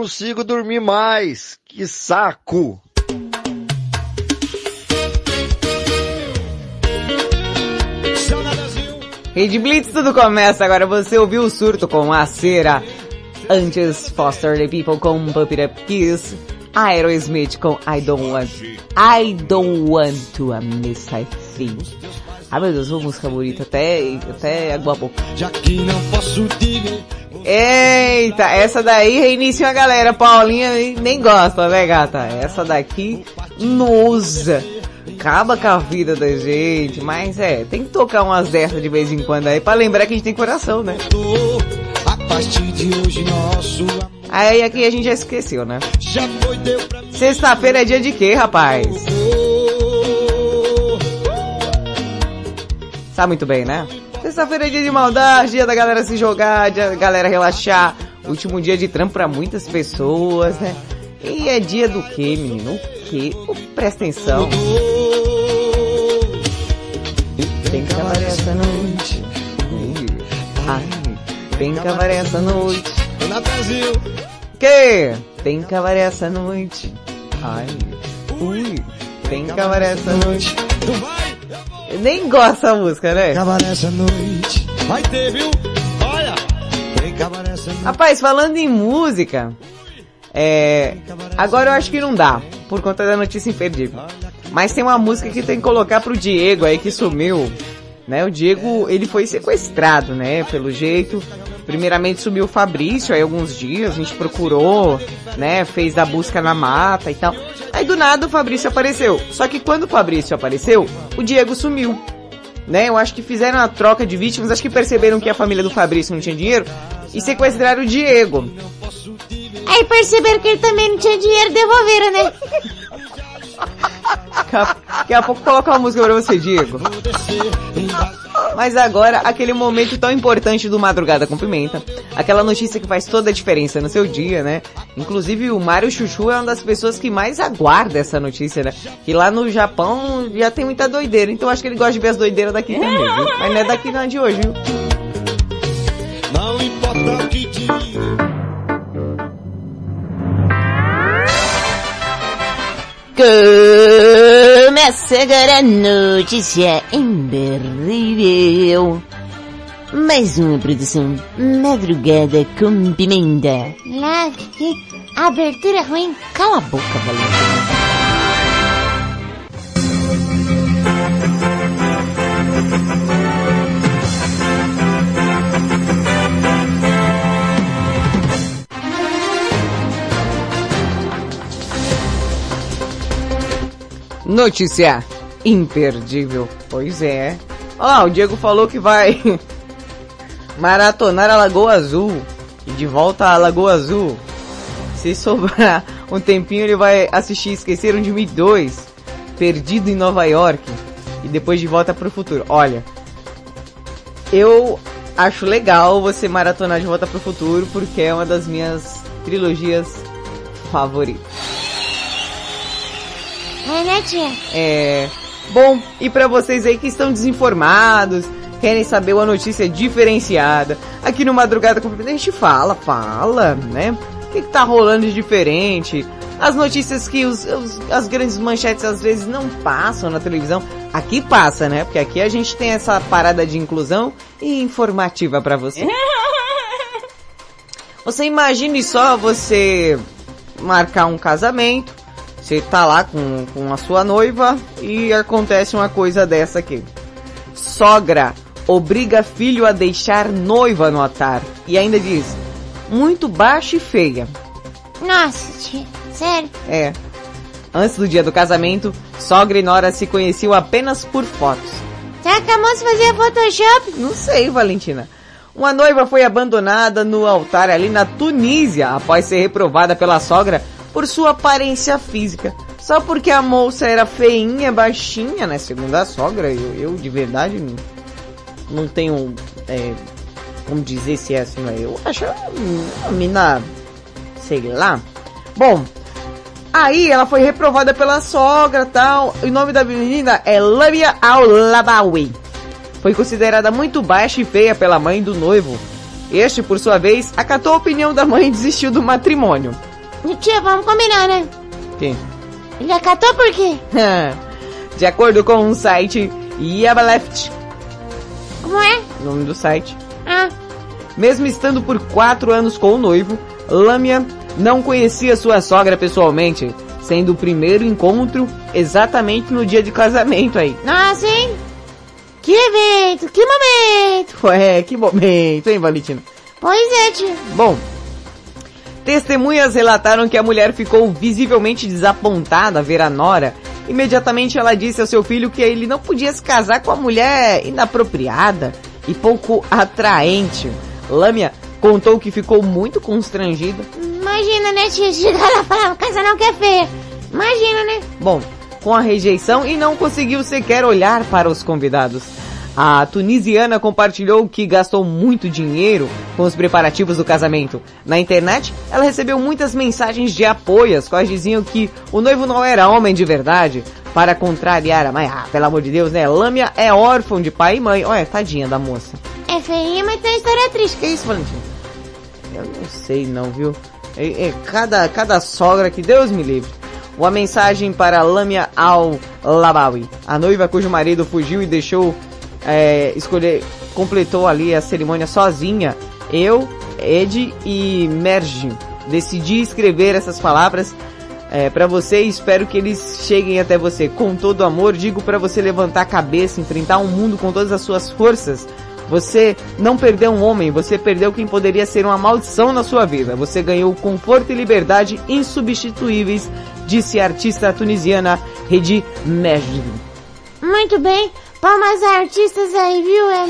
Speaker 6: Consigo dormir mais. Que saco.
Speaker 8: Rede Blitz, tudo começa agora. Você ouviu o surto com a cera. Antes, Foster the People com Pump It Up Kiss. Aerosmith com I Don't Want. I Don't Want to Miss I Think. Ai meu Deus, uma música bonita. Até, até água a boca.
Speaker 7: Já que não posso te ver.
Speaker 8: Eita, essa daí reinicia a galera. Paulinha nem- gosta, né, gata? Essa daqui, nosa. Acaba com a vida da gente, mas é, tem que tocar umas dessas de vez em quando aí pra lembrar que a gente tem coração, né?
Speaker 7: A partir de hoje nosso
Speaker 8: Aí aqui a gente já esqueceu, né? Sexta-feira é dia de quê, rapaz? Tá muito bem, né? Sexta-feira é dia de maldade, dia da galera se jogar, dia da galera relaxar. Último dia de trampo pra muitas pessoas, né? E é dia do quê, menino? O quê? Oh, presta atenção. Tem cabaré essa noite. Ai, tem cabaré essa noite.
Speaker 7: Brasil.
Speaker 8: Que? Tem cabaré essa noite. Ai, ui, tem cabaré essa noite. Nem gosto dessa música, né?
Speaker 7: Cabaré essa noite. Vai ter, viu? Olha. Tem cabaré essa noite.
Speaker 8: Rapaz, falando em música, é, agora eu acho que não dá, por conta da notícia imperdível. Mas tem uma música que tem que colocar pro Diego aí que sumiu, né? O Diego, ele foi sequestrado, né? Pelo jeito. Primeiramente sumiu o Fabrício aí alguns dias, a gente procurou, né? Fez a busca na mata e tal. Aí do nada o Fabrício apareceu. Só que quando o Fabrício apareceu, o Diego sumiu. Né? Eu acho que fizeram a troca de vítimas, acho que perceberam que a família do Fabrício não tinha dinheiro e sequestraram o Diego.
Speaker 10: Aí perceberam que ele também não tinha dinheiro, devolveram, né?
Speaker 8: Daqui a- pouco colocar uma música pra você, Diego. Mas agora, aquele momento tão importante do Madrugada com Pimenta. Aquela notícia que faz toda a diferença no seu dia, né? Inclusive o Mário Chuchu é uma das pessoas que mais aguarda essa notícia, né? Que lá no Japão já tem muita doideira. Então acho que ele gosta de ver as doideiras daqui também, viu? Mas não é daqui não, é de hoje, viu?
Speaker 7: Não importa o que.
Speaker 16: Começa agora a notícia imperdível. Mais uma produção Madrugada com Pimenta.
Speaker 10: Lá, abertura ruim.
Speaker 16: Cala a boca, Valentina.
Speaker 8: Notícia imperdível. Pois é. Ó, o Diego falou que vai maratonar a Lagoa Azul. E de volta à Lagoa Azul. Se sobrar um tempinho, ele vai assistir Esqueceram de Mim 2. Perdido em Nova York. E depois de volta pro futuro. Olha. Eu acho legal você maratonar de volta pro futuro. Porque é uma das minhas trilogias favoritas.
Speaker 10: É, né, tia?
Speaker 8: É. Bom, e pra vocês aí que estão desinformados, querem saber uma notícia diferenciada, aqui no Madrugada com a gente fala, fala, né? O que, que tá rolando de diferente? As notícias que os, os- as grandes manchetes às vezes não passam na televisão. Aqui passa, né? Porque aqui a gente tem essa parada de inclusão e informativa pra você. Você imagine só você marcar um casamento, você tá lá com, com a sua noiva e acontece uma coisa dessa aqui. Sogra obriga filho a deixar noiva no altar e ainda diz, muito baixa e feia.
Speaker 10: Nossa, tia, sério?
Speaker 8: É. Antes do dia do casamento, sogra e nora se conheciam apenas por fotos.
Speaker 10: Será que a moça fazia Photoshop?
Speaker 8: Não sei, Valentina. Uma noiva foi abandonada no altar ali na Tunísia após ser reprovada pela sogra por sua aparência física. Só porque a moça era feinha, baixinha, né? Segundo a sogra, eu, eu de verdade não, tenho é, como dizer se é assim, mas eu acho uma mina, sei lá. Bom, aí ela foi reprovada pela sogra tal. O nome da menina é Lamia Al-Labawi foi considerada muito baixa e feia pela mãe do noivo. Este, por sua vez, acatou a opinião da mãe e desistiu do matrimônio.
Speaker 10: Tia, vamos combinar, né?
Speaker 8: Quem?
Speaker 10: Ele acatou por quê?
Speaker 8: De acordo com o site Yabaleft,
Speaker 10: Como é?
Speaker 8: nome do site,
Speaker 10: Ah,
Speaker 8: mesmo estando por quatro anos com o noivo, Lamia não conhecia sua sogra pessoalmente, sendo o primeiro encontro exatamente no dia de casamento aí.
Speaker 10: nossa, hein? Que evento, que momento!
Speaker 8: Ué, que momento, hein, Valentina?
Speaker 10: Pois é, tia.
Speaker 8: Bom, testemunhas relataram que a mulher ficou visivelmente desapontada a ver a nora. Imediatamente ela disse ao seu filho que ele não podia se casar com a mulher inapropriada e pouco atraente. Lâmia contou que ficou muito constrangida.
Speaker 10: Imagina, né, tia? Chegar lá e falar, casa não quer feia. Imagina, né?
Speaker 8: Bom, com a rejeição e não conseguiu sequer olhar para os convidados. A tunisiana compartilhou que gastou muito dinheiro com os preparativos do casamento. Na internet, ela recebeu muitas mensagens de apoio, as quais diziam que o noivo não era homem de verdade. Para contrariar a mãe, ah, pelo amor de Deus, né? Lâmia é órfão de pai e mãe. Olha, tadinha da moça.
Speaker 10: É feinha, mas tem história triste.
Speaker 8: Que isso, Valentim? Eu não sei não, viu? É, é cada, cada sogra que Deus me livre. Uma mensagem para Lamia Al-Labawi, a noiva cujo marido fugiu e deixou é, escolher, completou ali a cerimônia sozinha. Eu, Ed e Merge decidi escrever essas palavras é, para você e espero que eles cheguem até você. Com todo amor, digo para você levantar a cabeça, enfrentar o mundo com todas as suas forças. Você não perdeu um homem, você perdeu quem poderia ser uma maldição na sua vida. Você ganhou conforto e liberdade insubstituíveis, disse a artista tunisiana Redi Majd.
Speaker 10: Muito bem. Palmas artistas aí, viu? É...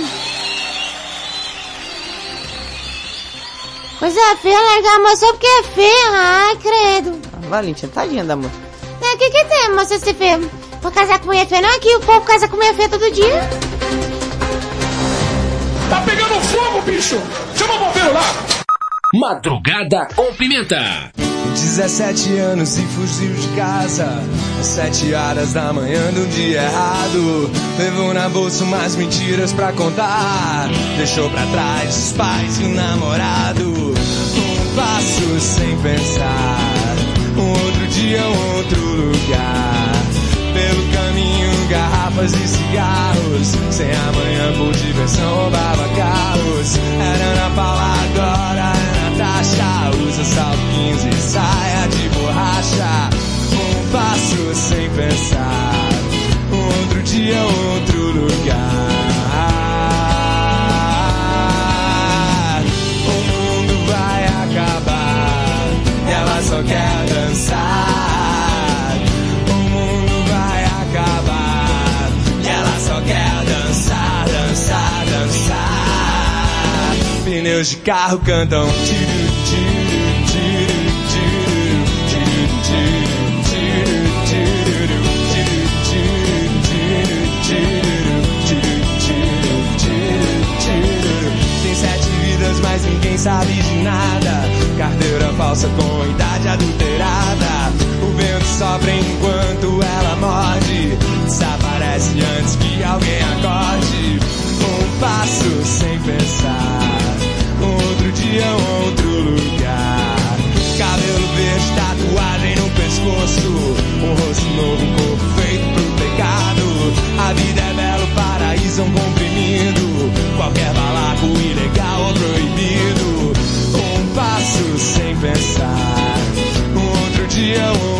Speaker 10: Coisa feia largar a moça só porque é feia. Ai, credo.
Speaker 8: Valentina, tadinha da moça.
Speaker 10: É, o que que tem, moça, ser feia? Vou casar com mulher feia? Não, aqui o povo casa com mulher feia todo dia.
Speaker 22: Tá pegando fogo, bicho! Chama o bombeiro lá!
Speaker 1: Madrugada com pimenta.
Speaker 11: 17 anos e fugiu de casa. Às 7 horas da manhã do dia errado. Levou na bolsa umas mentiras pra contar. Deixou pra trás os pais e o namorado. Um passo sem pensar. Um outro dia, um outro lugar. Pelo caminho, garrafas e cigarros. Sem amanhã por diversão roubava carros. Era Ana Paula agora Natasha Usa 15 e saia de borracha. Um passo sem pensar outro dia, outro lugar. O mundo vai acabar ela só quer dançar pneus de carro cantam. Tem sete vidas, mas ninguém sabe de nada. Carteira falsa com idade adulterada. O vento sopra enquanto ela morde. Desaparece antes que alguém acorde. Um passo sem pensar outro lugar. Cabelo verde, tatuagem no pescoço. Um rosto novo, corpo feito pro pecado. A vida é belo, paraíso é um comprimido. Qualquer balaco ilegal ou proibido. Um passo sem pensar. Um outro dia, um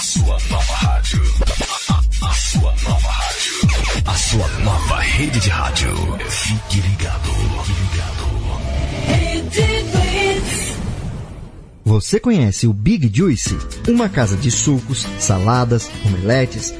Speaker 1: A sua nova rádio. A, a- a sua nova rádio. A sua nova rede de rádio. Fique ligado. Fique ligado.
Speaker 23: Você conhece o Big Juice? Uma casa de sucos, saladas, omeletes,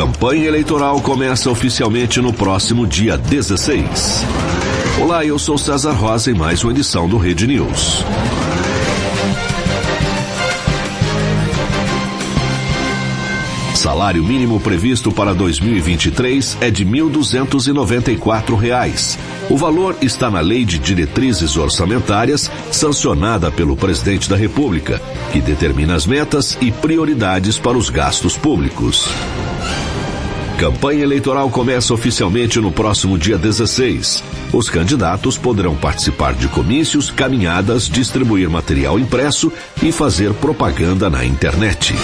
Speaker 24: Campanha eleitoral começa oficialmente no próximo dia 16. Olá, eu sou César Rosa em mais uma edição do Rede News. Salário mínimo previsto para 2023 é de 1.294 reais. O valor está na Lei de Diretrizes Orçamentárias, sancionada pelo Presidente da República, que determina as metas e prioridades para os gastos públicos. Campanha eleitoral começa oficialmente no próximo dia 16. Os candidatos poderão participar de comícios, caminhadas, distribuir material impresso e fazer propaganda na internet.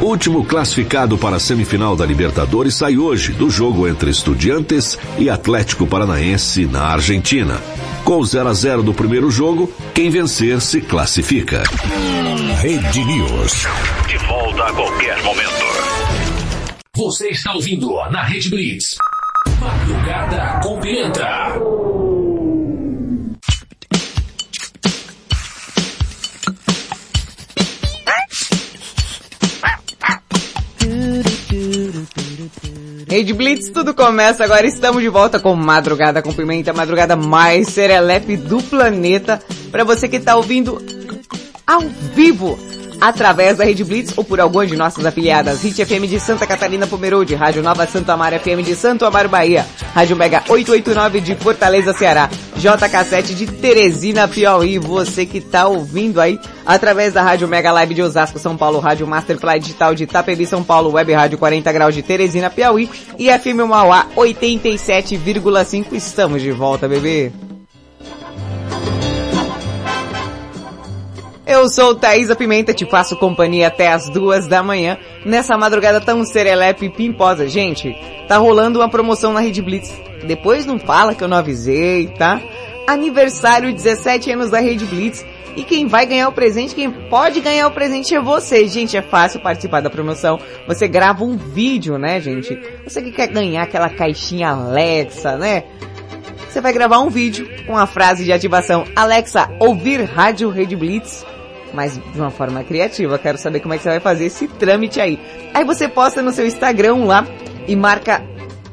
Speaker 24: Último classificado para a semifinal da Libertadores sai hoje do jogo entre Estudiantes e Atlético Paranaense na Argentina. Com 0 a 0 do primeiro jogo, quem vencer se classifica.
Speaker 1: Rede News.
Speaker 24: De volta a qualquer momento.
Speaker 1: Você está ouvindo na Rede Blitz. Madrugada com Pimenta.
Speaker 8: Rede Blitz, tudo começa agora. Estamos de volta com Madrugada com Pimenta, madrugada mais serelepe do planeta. Para você que tá ouvindo ao vivo através da Rede Blitz ou por alguma de nossas afiliadas. Hit FM de Santa Catarina Pomerode, Rádio Nova Santo Amaro FM de Santo Amaro Bahia, Rádio Mega 889 de Fortaleza Ceará, JK7 de Teresina Piauí. Você que tá ouvindo aí através da Rádio Mega Live de Osasco, São Paulo, Rádio Masterfly Digital de Itapevi, São Paulo, Web Rádio 40 Graus de Teresina Piauí e FM Mauá 87,5. Estamos de volta, bebê. Eu sou Thaisa Pimenta, te faço companhia até as duas da manhã, nessa madrugada tão serelepe e pimposa. Gente, tá rolando uma promoção na Rede Blitz. Depois não fala que eu não avisei, tá? Aniversário 17 anos da Rede Blitz. E quem vai ganhar o presente, quem pode ganhar o presente é você. Gente, é fácil participar da promoção. Você grava um vídeo, né, gente? Você que quer ganhar aquela caixinha Alexa, né? você vai gravar um vídeo com a frase de ativação Alexa, ouvir rádio Rede Blitz, mas de uma forma criativa. Quero saber como é que você vai fazer esse trâmite aí. Aí você posta no seu Instagram lá e marca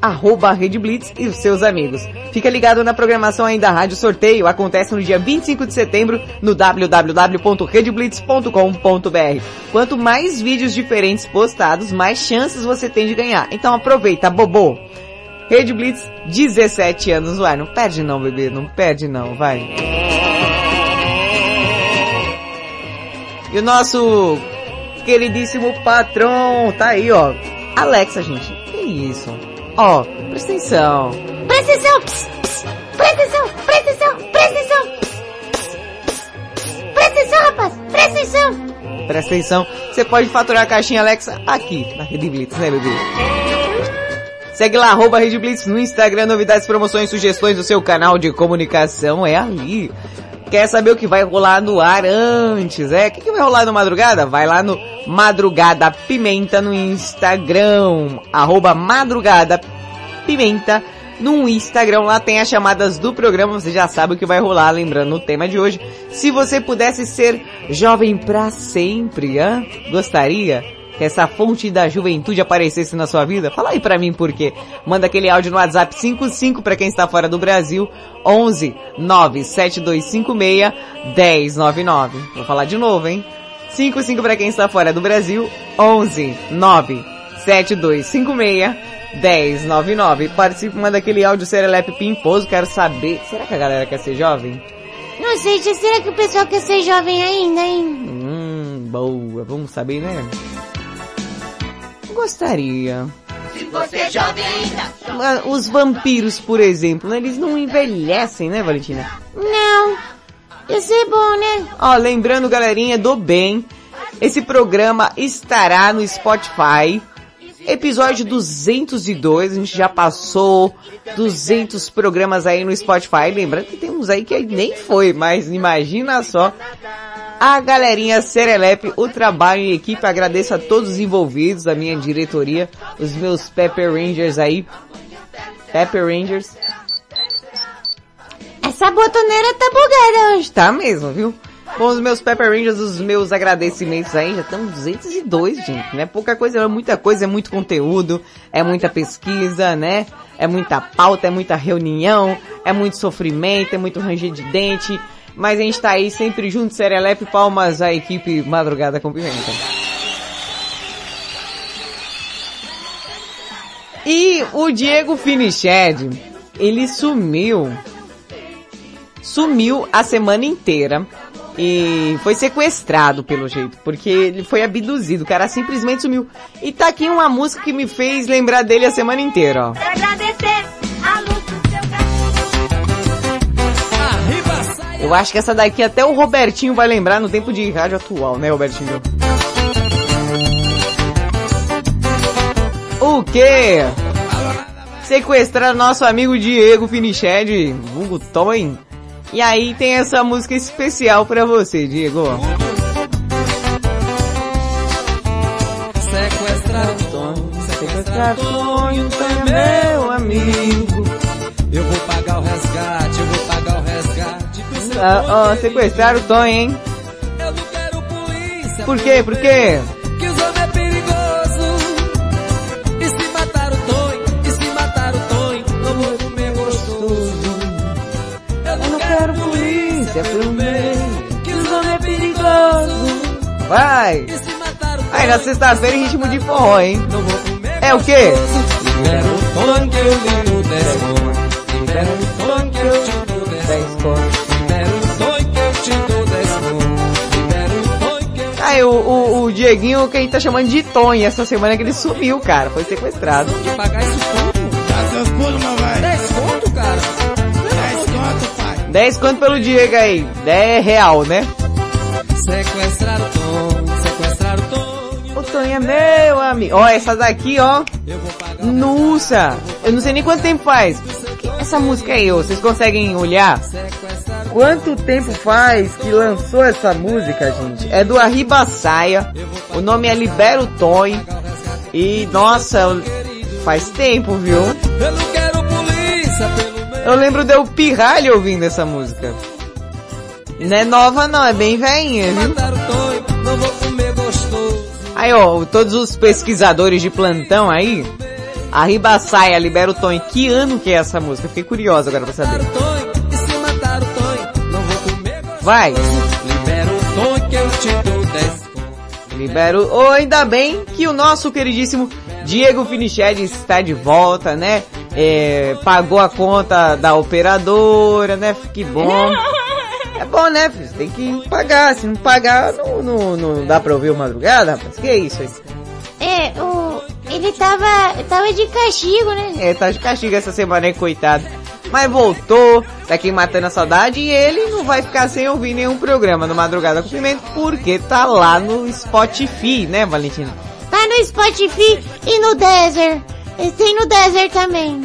Speaker 8: arroba Rede Blitz e os seus amigos. Fica ligado na programação aí da Rádio Sorteio, acontece no dia 25 de setembro no www.redeblitz.com.br. Quanto mais vídeos diferentes postados, mais chances você tem de ganhar. Então aproveita, bobo! Rede Blitz, 17 anos no ar. Não perde não, bebê, não perde não, vai. E o nosso queridíssimo patrão tá aí, ó. Alexa, gente, que isso? Ó, presta atenção.
Speaker 10: Presta atenção! Pss, pss, presta atenção! Presta atenção! Presta atenção! Pss, pss, pss. Presta atenção, rapaz! Presta atenção!
Speaker 8: Presta atenção. Você pode faturar a caixinha Alexa aqui, na Rede Blitz, né, bebê? Segue lá, arroba Rede Blitz no Instagram, novidades, promoções, sugestões do seu canal de comunicação, é ali. Quer saber o que vai rolar no ar antes, é? O que, que vai rolar no Madrugada? Vai lá no Madrugada Pimenta no Instagram, arroba Madrugada Pimenta no Instagram, lá tem as chamadas do programa, você já sabe o que vai rolar, lembrando o tema de hoje. Se você pudesse ser jovem pra sempre, hã? Gostaria? Que essa fonte da juventude aparecesse na sua vida? Fala aí pra mim por quê. Manda aquele áudio no WhatsApp 55 para quem está fora do Brasil, 11 97256 1099. Vou falar de novo, hein? 55 para quem está fora do Brasil, 11 97256 1099. Participe, manda aquele áudio serelepe pimposo, quero saber. Será que a galera quer ser jovem?
Speaker 10: Não sei, será que o pessoal quer ser jovem ainda, hein?
Speaker 8: Hum, boa, vamos saber, né? Gostaria.
Speaker 7: Se você é jovem ainda.
Speaker 8: Mas Os vampiros, por exemplo, né? eles não envelhecem, né, Valentina?
Speaker 10: Não. Ia ser bom, né?
Speaker 8: Ó, lembrando, galerinha do bem, esse programa estará no Spotify. Episódio 202, a gente já passou 200 programas aí no Spotify. Lembrando que tem uns aí que nem foi, mas imagina só. A galerinha Serelepe, o trabalho em equipe, agradeço a todos os envolvidos, a minha diretoria, os meus Pepper Rangers aí. Pepper Rangers.
Speaker 10: Essa botoneira tá bugada hoje.
Speaker 8: Tá mesmo, viu? Bom, os meus Pepper Rangers, os meus agradecimentos aí, já estão 202, gente. Não é pouca coisa, é muita coisa, é muito conteúdo, é muita pesquisa, né? É muita pauta, é muita reunião, é muito sofrimento, é muito ranger de dente. Mas a gente tá aí sempre junto, Serelepe, palmas à equipe Madrugada com Pimenta. E o Diego Finiched, ele sumiu. Sumiu a semana inteira. E foi sequestrado pelo jeito, porque ele foi abduzido, o cara simplesmente sumiu. E tá aqui uma música que me fez lembrar dele a semana inteira, ó. Eu acho que essa daqui até o Robertinho vai lembrar no tempo de rádio atual, né, Robertinho? O quê? Sequestrar nosso amigo Diego Finiched, vulgo Toin. E aí tem essa música especial pra você, Diego.
Speaker 11: Sequestrar o Tonho,
Speaker 8: Sequestrar o Tonho, é meu amigo.
Speaker 11: Eu vou pagar o resgate, eu vou pagar o resgate.
Speaker 8: Ah, sequestrar o Tonho, hein? Por quê? Por quê? Vai! Aí na sexta-feira em ritmo de forró, hein? É o quê? Aí o, o, o Dieguinho, que a gente tá chamando de Tonho, essa semana que ele sumiu, cara. Foi sequestrado.
Speaker 11: pagar isso tudo.
Speaker 7: Dá seus pulos, mamãe.
Speaker 11: Dez conto, cara.
Speaker 7: 10 conto, pai.
Speaker 8: 10 quanto pelo Diego aí? 10 real, né?
Speaker 11: Sequestrar o Tonho, sequestrar o Tonho.
Speaker 8: O Tonho é meu amigo. Ó, essa daqui, ó. Nossa! Eu não sei nem quanto tempo faz. Essa música aí, ó, vocês conseguem olhar? Quanto tempo faz que lançou essa música, gente? É do Arriba Saia. O nome é Libera o Tonho. E, nossa, faz tempo, viu? Eu lembro de eu pirralho ouvindo essa música. Não é nova não, é bem velhinha, viu? Aí, ó, todos os pesquisadores de plantão aí, a Ribaçaia libera o Tonho. Que ano que é essa música? Fiquei curiosa agora pra saber. Vai.
Speaker 11: Libera o tom que eu te dou 10
Speaker 8: Libero. Oh, ainda bem que o nosso queridíssimo Diego Finichelli está de volta, né? É, pagou a conta da operadora, né? Que bom. É bom, né? filho? Tem que pagar. Se não pagar, não, não, não dá pra ouvir o madrugada, rapaz. Que isso aí?
Speaker 10: É, o... Ele tava... Tava de castigo, né?
Speaker 8: É, tá de castigo essa semana aí, coitado. Mas voltou, tá aqui matando a saudade e ele não vai ficar sem ouvir nenhum programa no Madrugada com Pimenta, porque tá lá no Spotify, né, Valentina?
Speaker 10: Tá no Spotify e no Deezer. E Tem no Deezer também.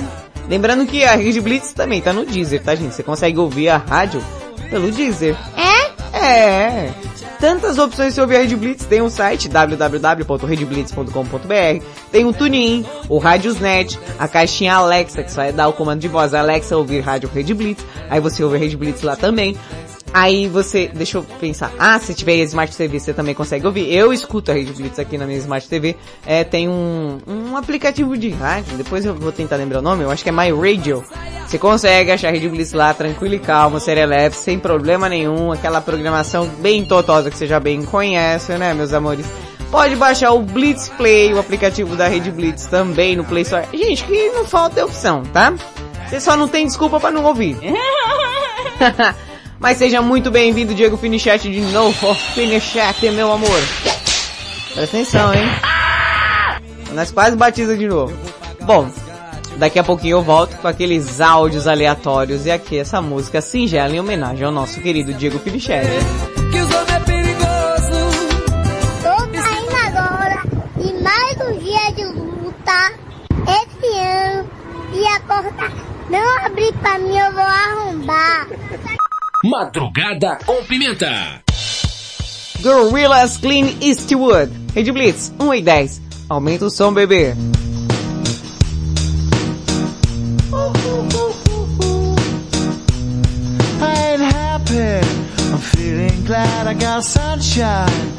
Speaker 8: Lembrando que a Rede Blitz também tá no Deezer, tá, gente? Você consegue ouvir a rádio pelo Deezer.
Speaker 10: É?
Speaker 8: É. Tantas opções ouvir a Rede Blitz. Tem um site www.redblitz.com.br, tem o TuneIn, o Radiosnet, a caixinha Alexa, que só é dar o comando de voz Alexa ouvir Rádio Rede Blitz. Aí você ouve a Rede Blitz lá também. Aí você, deixa eu pensar, ah, se tiver Smart TV você também consegue ouvir. Eu escuto a Rede Blitz aqui na minha Smart TV. É, tem um, um aplicativo de rádio, depois eu vou tentar lembrar o nome, eu acho que é My Radio. Você consegue achar a Rede Blitz lá, tranquilo e calmo, serelepe, sem problema nenhum, aquela programação bem totosa que você já bem conhece, né, meus amores? Pode baixar o Blitz Play, o aplicativo da Rede Blitz também no Play Store. Gente, que não falta opção, tá? Você só não tem desculpa pra não ouvir. Mas seja muito bem-vindo, Diego Finichat, de novo. Oh, Finichat, meu amor. Presta atenção, hein? Nós quase batiza de novo. Bom, daqui a pouquinho eu volto com aqueles áudios aleatórios e aqui essa música singela em homenagem ao nosso querido Diego Finichat.
Speaker 11: Que os é perigoso
Speaker 17: Tô saindo agora de mais um dia de luta. Esse ano, e a porta não abrir pra mim, eu vou arrombar.
Speaker 1: Madrugada com Pimenta.
Speaker 8: Gorillas Clean Eastwood. Rede Blitz, 1 e 10. Aumenta o som, bebê.
Speaker 7: I ain't happy. I'm feeling glad I got sunshine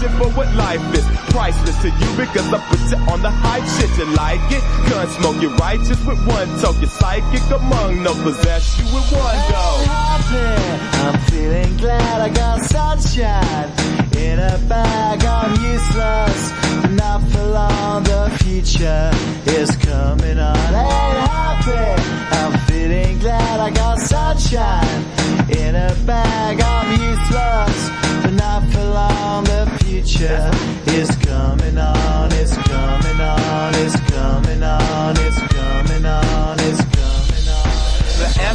Speaker 25: for what life is. Priceless to you because I put you on the hype shit. You like it? Gun smoke, you're righteous with one toke. You're psychic among no possess you with one go.
Speaker 7: I'm feeling glad I got sunshine in a bag. I'm useless, not for long. The future is coming on. Ain't happy. I'm feeling glad I got sunshine in a bag. I'm useless, but not for long. The future is coming on. It's coming on. It's coming on.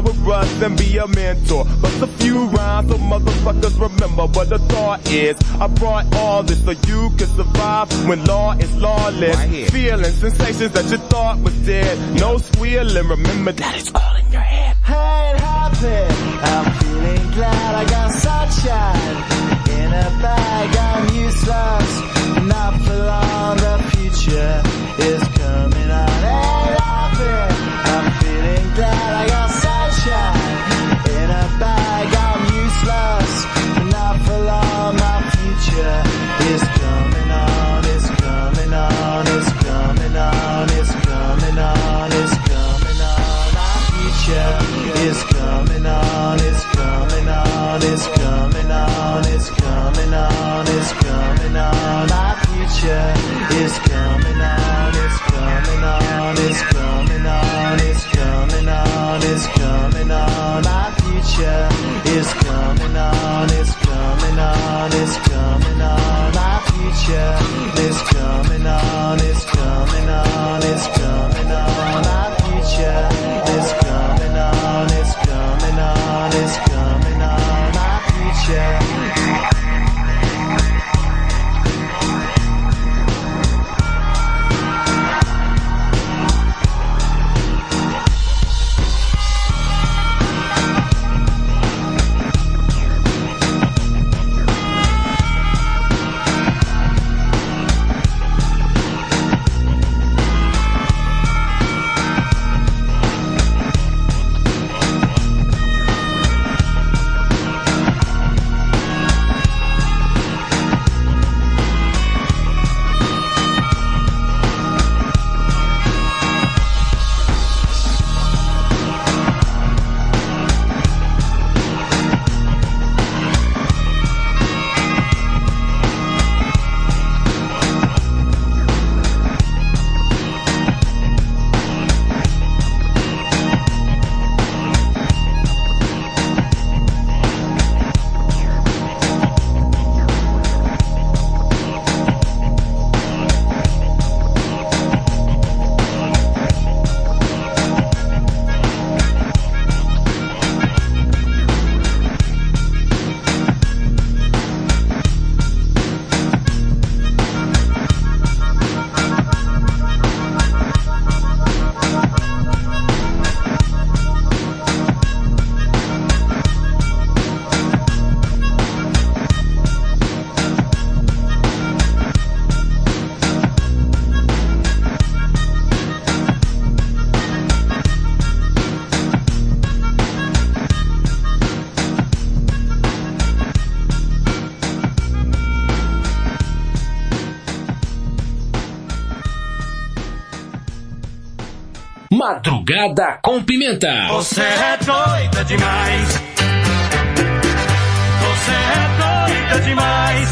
Speaker 25: with Russ us and be a mentor. Bust a few rhymes so motherfuckers remember what the thought is. I brought all this so you can survive when law is lawless. Feeling sensations that you thought was dead. No squealing, remember that it's all in your head.
Speaker 26: Hey, it happened. I'm feeling glad I got sunshine in a bag. I'm useless, not for long. The future is coming Is coming on. It's coming on. It's coming on. It's coming on. It's coming on. My future is coming on. It's coming on. It's coming on. My future is coming on. It's coming on. It's coming on.
Speaker 21: Madrugada com Pimenta.
Speaker 26: Você é doida demais. Você é doida demais.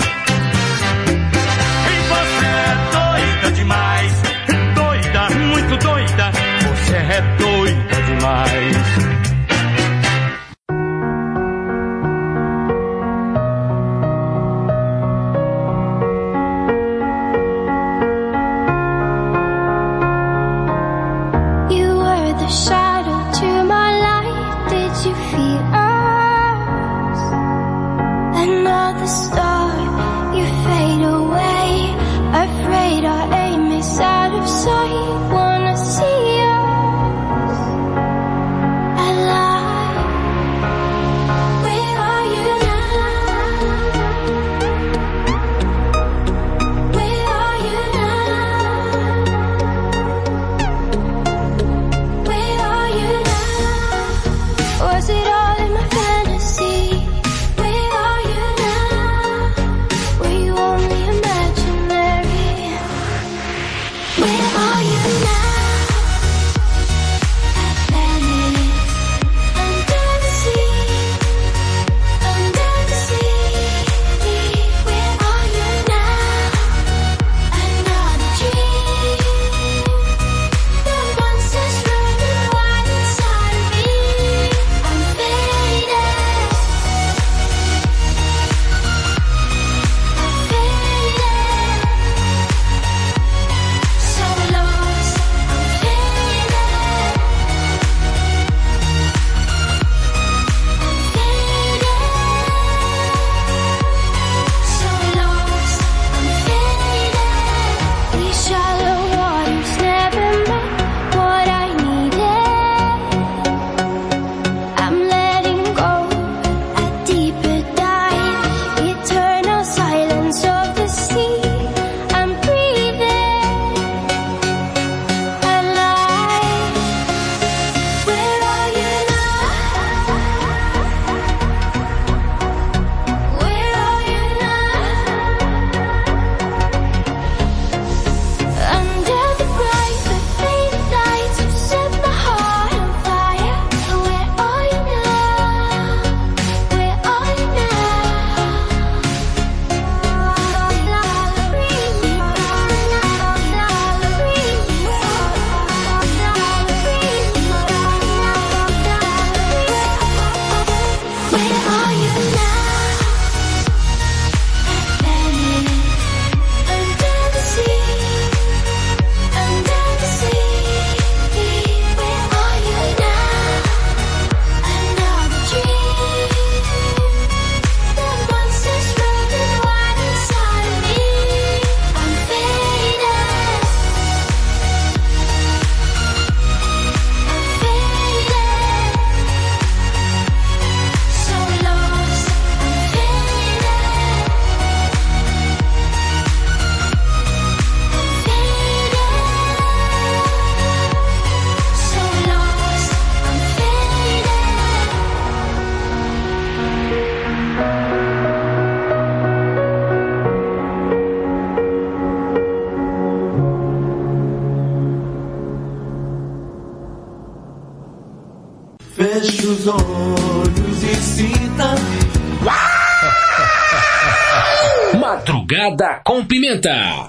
Speaker 26: E você é doida demais. Doida, muito doida. Você é doida demais.
Speaker 1: Com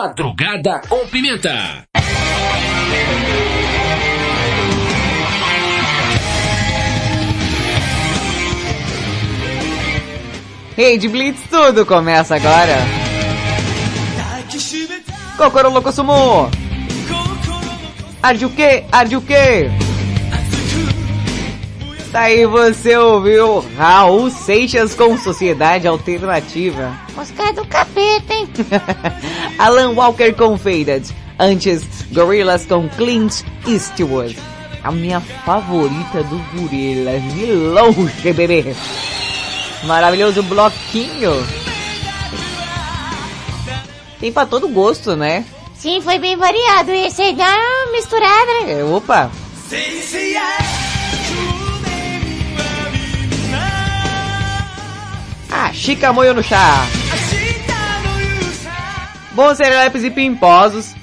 Speaker 1: Madrugada com pimenta.
Speaker 8: Rede Blitz, tudo começa agora. Kokoro Lokosumo. Arde o quê? Arde o quê? Daí você ouviu Raul Seixas com Sociedade Alternativa.
Speaker 10: Música do capeta, hein?
Speaker 8: Alan Walker com Faded. Antes, Gorillaz com Clint Eastwood. A minha favorita do Gorillaz, de longe, bebê. Maravilhoso bloquinho. Tem pra todo gosto, né?
Speaker 10: Sim, foi bem variado. Esse aí dá uma misturada, né?
Speaker 8: É, opa. Ah, Chica Moio no chá. Bom, serelepes e pimposos.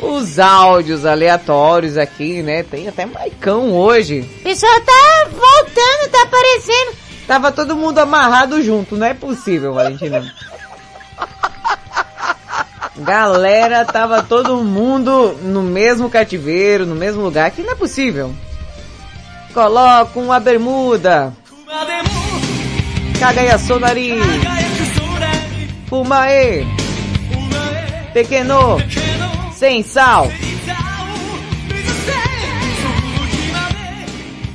Speaker 8: Os áudios aleatórios aqui, né? Tem até Maicão hoje.
Speaker 10: O pessoal tá voltando, tá aparecendo.
Speaker 8: Tava todo mundo amarrado junto, não é possível, Valentina. Galera, tava todo mundo no mesmo cativeiro, no mesmo lugar, que não é possível. Coloca uma bermuda. Kagaya Sonari. Fumae. Pequeno. Sem sal.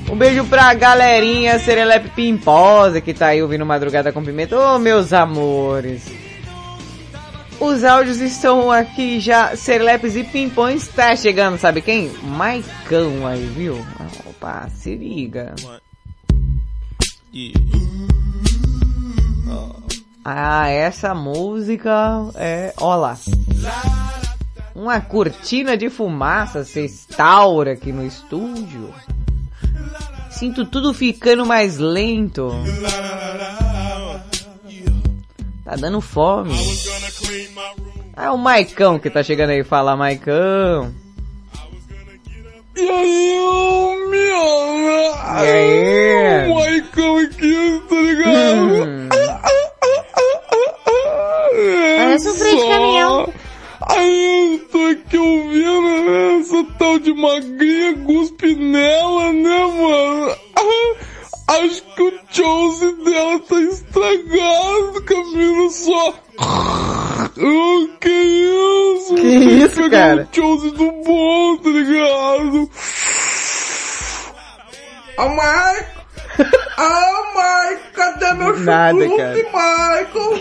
Speaker 8: Um beijo pra galerinha Serelepe Pimposa que tá aí ouvindo Madrugada com Pimenta. Ô, meus amores. Os áudios estão aqui já. Serelepes e Pimpões tá chegando, sabe quem? Maicão aí, viu? Opa, se liga. Ah, essa música é. Ó lá. Uma cortina de fumaça se instaura aqui no estúdio. Sinto tudo ficando mais lento. Tá dando fome. Ah, é o Maicão que tá chegando aí. Fala, Maicão.
Speaker 22: E aí, meu?
Speaker 8: E aí?
Speaker 22: O Maicão aqui, tá ligado?
Speaker 8: Hum.
Speaker 10: Parece um freio de caminhão.
Speaker 22: Aí eu tô aqui ouvindo essa tal de magrinha cuspe nela, né, mano? Acho que o chose dela tá estragado, Camilo, só... Oh, que isso?
Speaker 8: Que isso, cara?
Speaker 22: o chose do bom, tá ligado? Ah, Mike! Ah, Mike, cadê meu
Speaker 8: Nada,
Speaker 22: chucrute, Michael?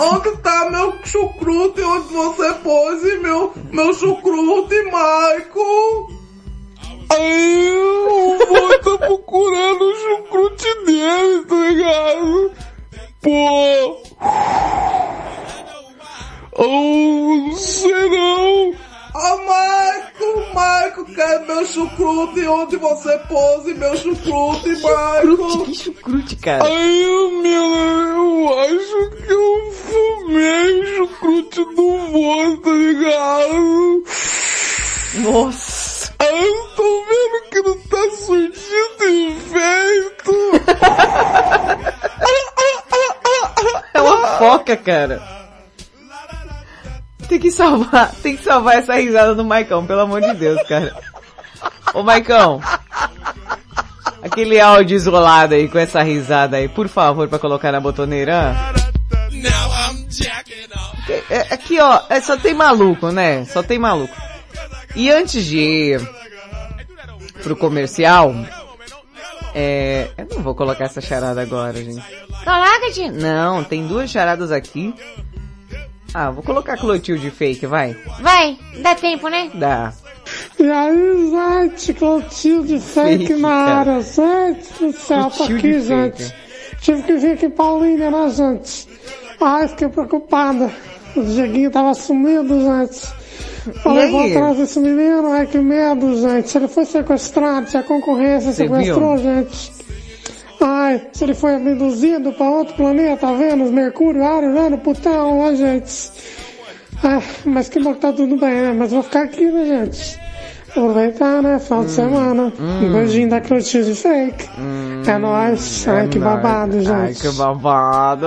Speaker 22: Onde tá meu chucrute? Onde você pôs meu, meu chucrute, Michael? Tá chucrute dele, tá ligado? Pô... Oh, não sei não. Ah, Marco, Marco, quer meu chucrute? Onde você pôs meu chucrute, Marco?
Speaker 8: Que chucrute, cara?
Speaker 22: Ai, meu, eu acho que eu fumei o chucrute do vô, tá ligado?
Speaker 8: Nossa.
Speaker 22: Eu tô vendo que não tá surtindo efeito.
Speaker 8: É uma foca, cara. Tem que salvar, tem que salvar essa risada do Maicão, pelo amor de Deus, cara. Ô Maicão, aquele áudio isolado aí com essa risada aí, por favor, pra colocar na botoneira. É, aqui ó, é, só tem maluco, né? Só tem maluco. E antes de ir pro comercial, é, eu não vou colocar essa charada agora, gente.
Speaker 10: Coloca, tio.
Speaker 8: Não, tem duas charadas aqui. Ah, vou colocar Clotilde fake, vai.
Speaker 10: Vai, dá tempo, né?
Speaker 8: Dá.
Speaker 22: E aí, gente, Clotilde fake
Speaker 8: Fake,
Speaker 22: na área, gente do céu, tô aqui,
Speaker 8: fake.
Speaker 22: gente. Tive que vir aqui em Paulínia, né, gente? Ai, fiquei preocupada. O Dieguinho tava sumido, gente. Falei,
Speaker 8: E
Speaker 22: vou atrás desse menino, ai que medo, gente. Se ele foi sequestrado, se a concorrência
Speaker 8: Você
Speaker 22: sequestrou,
Speaker 8: viu?
Speaker 22: gente. Ai, se ele foi abduzido pra outro planeta, Vênus, Mercúrio, Ares, Urano, Plutão, ó, gente. Ai, mas que bom que tá tudo bem, né? Mas vou ficar aqui, né, gente? Aproveitar, né? Final de semana. Um beijinho da Clotilde Fake. é nóis. Ai, que babado, gente.
Speaker 8: Ai, que babado.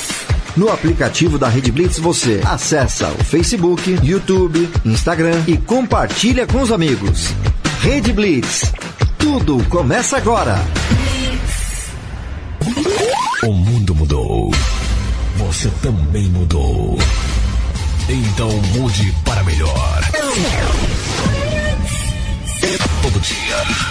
Speaker 23: No aplicativo da Rede Blitz você acessa o Facebook, YouTube, Instagram e compartilha com os amigos. Rede Blitz. Tudo começa agora.
Speaker 1: O mundo mudou. Você também mudou. Então mude para melhor. Todo dia,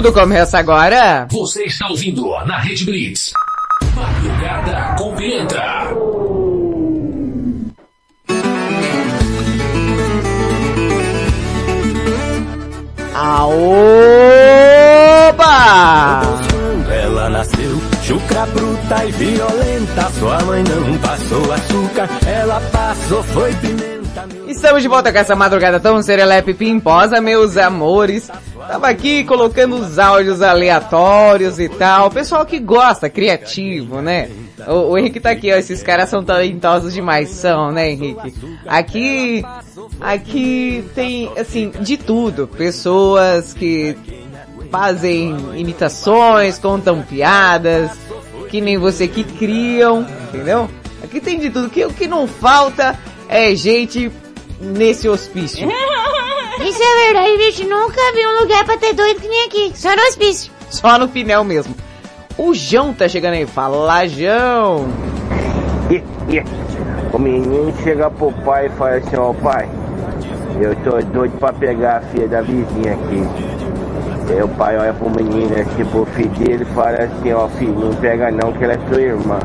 Speaker 8: Tudo começa agora.
Speaker 1: Você está ouvindo na Rede Blitz. Madrugada com Pimenta.
Speaker 8: Aoba!
Speaker 7: Ela nasceu chucra bruta e violenta. Sua mãe não passou açúcar, ela passou foi pimenta.
Speaker 8: Estamos de volta com essa madrugada tão serelepe pimposa, meus amores. Tava aqui colocando os áudios aleatórios e tal. Pessoal que gosta, criativo, né? O, o Henrique tá aqui, ó. Esses caras são talentosos demais, são, né, Henrique? Aqui, aqui tem, assim, de tudo. Pessoas que fazem imitações, contam piadas, que nem você que criam, entendeu? Aqui tem de tudo. Que o que não falta é gente nesse hospício.
Speaker 10: Isso é verdade, bicho. Nunca vi um lugar pra ter doido que nem aqui. Só no hospício.
Speaker 8: Só no pinel mesmo. O João tá chegando aí. Fala, João.
Speaker 27: O menino chega pro pai e fala assim, ó pai, eu tô doido pra pegar a filha da vizinha aqui. Aí o pai olha pro menino, assim, pro filho dele e fala assim, ó filho, não pega não que ela é tua irmã.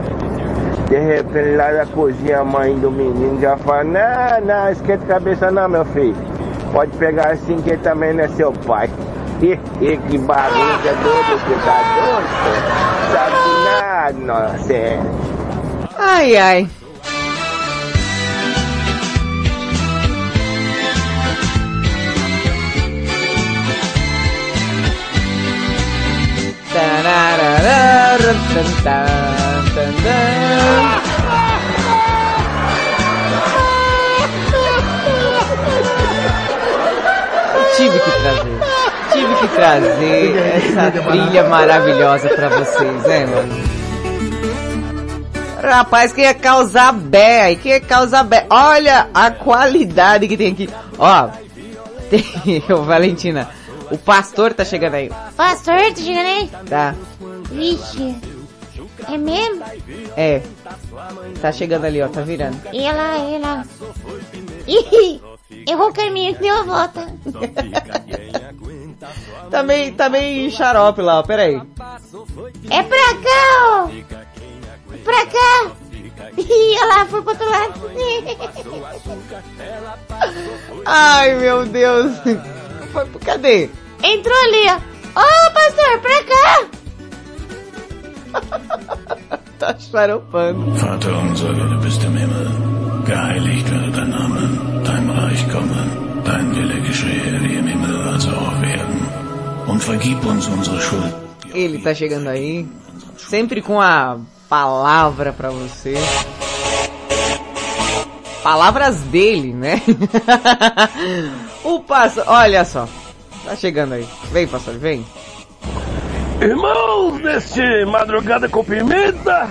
Speaker 27: De repente lá da cozinha a mãe do menino já fala, não, não, esquenta a cabeça não, meu filho. Pode pegar assim que ele também não é seu pai. que bagunça doido, que tá doido. Sabe nada, nossa, é.
Speaker 8: Ai, ai. Tararara, tan, tan, tan, tan. Tive que trazer. Tive que trazer essa trilha maravilhosa pra vocês, né, mano? Rapaz, que ia causar bé aí, que ia causar bé. Olha a qualidade que tem aqui. Ó, tem, ô Valentina, o pastor tá chegando aí.
Speaker 10: Pastor, tá chegando aí?
Speaker 8: Tá,
Speaker 10: Vixe. É mesmo?
Speaker 8: é. Tá chegando ali, ó, tá virando.
Speaker 10: E ela, ela. Ih, errou o caminho que deu a volta.
Speaker 8: Tá meio, tá meio xarope lá, ó, peraí.
Speaker 10: É pra cá, ó. Pra cá. Ih, olha lá, foi pro outro lado.
Speaker 8: Ai, meu Deus. Foi, cadê?
Speaker 10: Entrou ali, ó. Ô, pastor, pra cá.
Speaker 8: Tá xaropando.
Speaker 28: Vater unser, du bist im Himmel, geheiligt werde dein Name, dein Reich komme, dein Wille geschehe wie im Himmel als auch auf Erden. Und vergib uns unsere Schuld.
Speaker 8: Ele tá chegando aí. Sempre com a palavra pra você. Palavras dele, né? o pastor, olha só. Tá chegando aí. Vem, pastor, vem.
Speaker 27: Irmãos, neste madrugada com pimenta.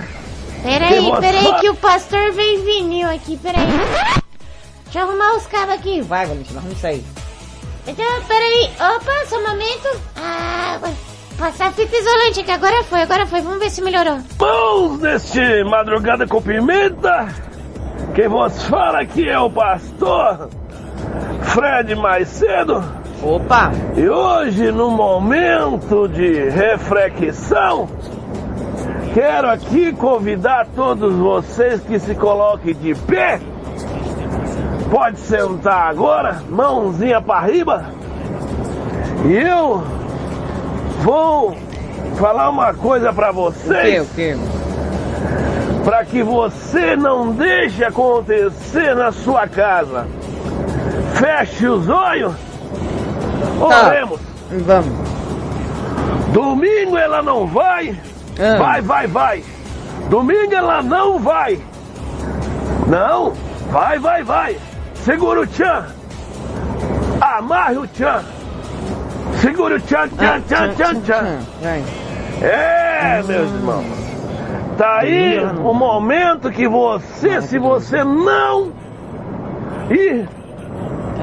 Speaker 10: Peraí, peraí que o pastor vem vinil aqui, peraí. Deixa eu arrumar os cabos aqui.
Speaker 8: Vai, Valentina, arruma isso aí.
Speaker 10: Então, peraí. Opa, só um momento. Ah, vou passar fita isolante aqui. Agora foi, agora foi. Vamos ver se melhorou.
Speaker 27: Irmãos, neste madrugada com pimenta. Quem vos fala aqui é o pastor Fred mais cedo.
Speaker 8: Opa!
Speaker 27: E hoje, no momento de reflexão, quero aqui convidar todos vocês que se coloquem de pé. Pode sentar agora, mãozinha para riba. E eu vou falar uma coisa para vocês.
Speaker 8: O quê? O quê?
Speaker 27: Para que você não deixe acontecer na sua casa. Feche os olhos.
Speaker 8: Tá.
Speaker 27: Oremos.
Speaker 8: Vamos.
Speaker 27: Domingo ela não vai.
Speaker 8: Ah.
Speaker 27: Vai, vai, vai. Domingo ela não vai. Não. Vai, vai, vai. Segura o tchan. Amarre o tchan. Segura o tchan, tchan, tchan, tchan, tchan.
Speaker 8: Vai.
Speaker 27: É, meus irmãos. Tá aí o momento que você, se você não ir,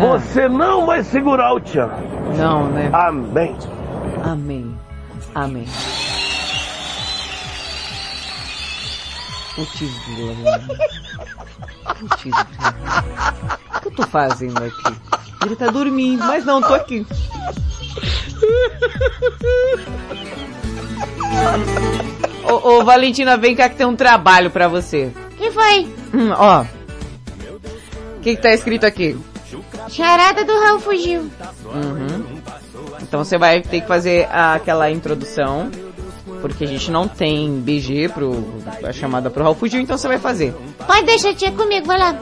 Speaker 27: você não vai segurar o tchan.
Speaker 8: Não, né?
Speaker 27: Amém.
Speaker 8: Amém. Amém. Putz, grila, mano. Putz, grila. O que eu tô fazendo aqui? Ele tá dormindo, mas não, tô aqui. Ô, ô, Valentina, vem cá que tem um trabalho pra você.
Speaker 10: que foi?
Speaker 8: Hum, ó. O que, que tá escrito aqui?
Speaker 10: Charada do Raul fugiu.
Speaker 8: Uhum. Então você vai ter que fazer aquela introdução, porque a gente não tem BG pro a chamada pro Raul Fugiu, então você vai fazer.
Speaker 10: Pode deixar tia comigo, vai lá.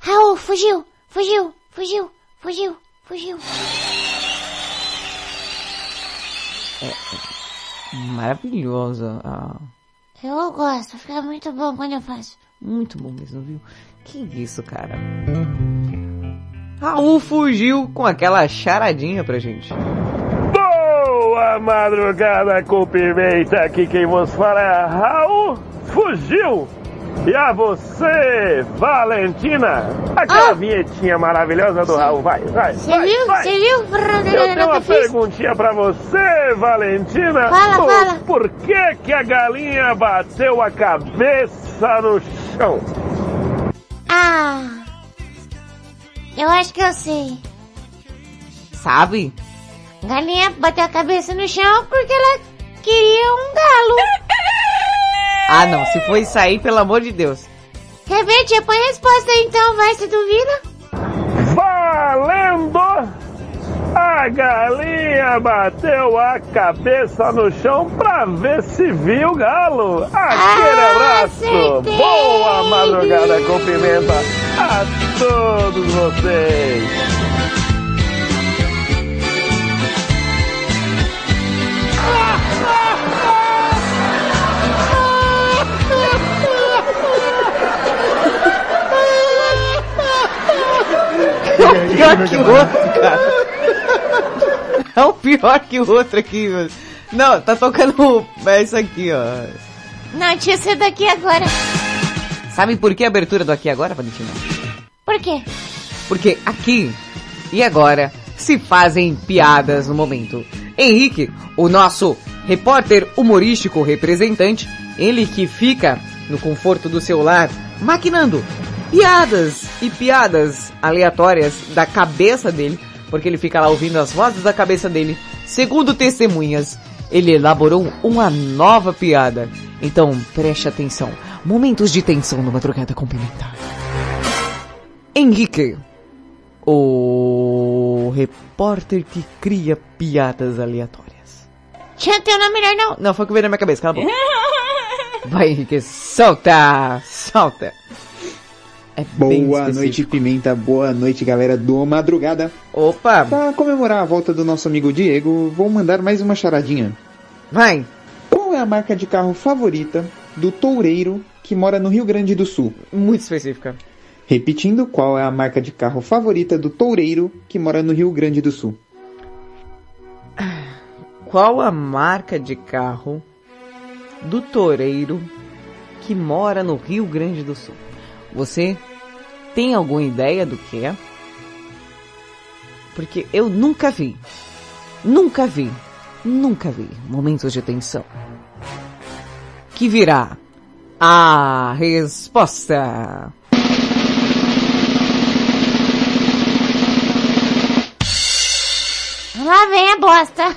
Speaker 10: Raul, fugiu, fugiu, fugiu, fugiu, fugiu.
Speaker 8: Maravilhosa. Ah,
Speaker 10: Eu gosto, fica muito bom quando eu faço.
Speaker 8: muito bom mesmo, viu? Que isso, cara. Raul fugiu com aquela charadinha pra gente.
Speaker 27: Boa madrugada com pimenta, aqui quem vos fala é Raul Fugiu. E a você, Valentina, aquela vinhetinha maravilhosa do Raul, vai, vai,
Speaker 10: Você
Speaker 27: vai,
Speaker 10: viu? Você viu?
Speaker 27: Eu tenho uma perguntinha pra você, Valentina.
Speaker 10: Fala,
Speaker 27: por,
Speaker 10: fala.
Speaker 27: Por que que a galinha bateu a cabeça no chão?
Speaker 10: Ah, eu acho que eu sei.
Speaker 8: Sabe?
Speaker 10: Galinha bateu a cabeça no chão porque ela queria um galo.
Speaker 8: Ah, não. Se for isso aí, pelo amor de Deus.
Speaker 10: Tia? Põe a resposta aí então, vai, se duvida.
Speaker 27: Valendo! A galinha bateu a cabeça no chão pra ver se viu o galo. Aquele abraço!
Speaker 10: acertei!
Speaker 27: Boa madrugada com pimenta a todos vocês!
Speaker 8: Pior que o outro, cara. É o pior que o outro aqui, mano. Não, tá tocando é isso aqui, ó.
Speaker 10: Não, tinha ser daqui agora.
Speaker 8: Sabe por que a abertura do Aqui Agora, Valentina?
Speaker 10: Por quê?
Speaker 8: Porque aqui e agora se fazem piadas no momento. Henrique, o nosso repórter humorístico representante, ele que fica no conforto do seu lar maquinando piadas e piadas aleatórias da cabeça dele, porque ele fica lá ouvindo as vozes da cabeça dele. Segundo testemunhas, ele elaborou uma nova piada. Então preste atenção. Momentos de tensão no Madrugada com Pimenta. Henrique, o repórter que cria piadas aleatórias.
Speaker 10: Tinha teu nome melhor não.
Speaker 8: Não, foi o que veio na minha cabeça, cala a boca. Vai, Henrique, solta, solta. É
Speaker 29: Boa noite, Pimenta. Boa noite, galera do Madrugada.
Speaker 8: Opa!
Speaker 29: Pra comemorar a volta do nosso amigo Diego, vou mandar mais uma charadinha.
Speaker 8: Vai!
Speaker 29: Qual é a marca de carro favorita do toureiro que mora no Rio Grande do Sul?
Speaker 8: Muito específica.
Speaker 29: Repetindo, qual é a marca de carro favorita do toureiro que mora no Rio Grande do Sul?
Speaker 8: Qual a marca de carro do toureiro que mora no Rio Grande do Sul? Você tem alguma ideia do que é? Porque eu nunca vi. Nunca vi. Nunca vi momentos de tensão. Que virá a resposta.
Speaker 10: Lá vem a bosta.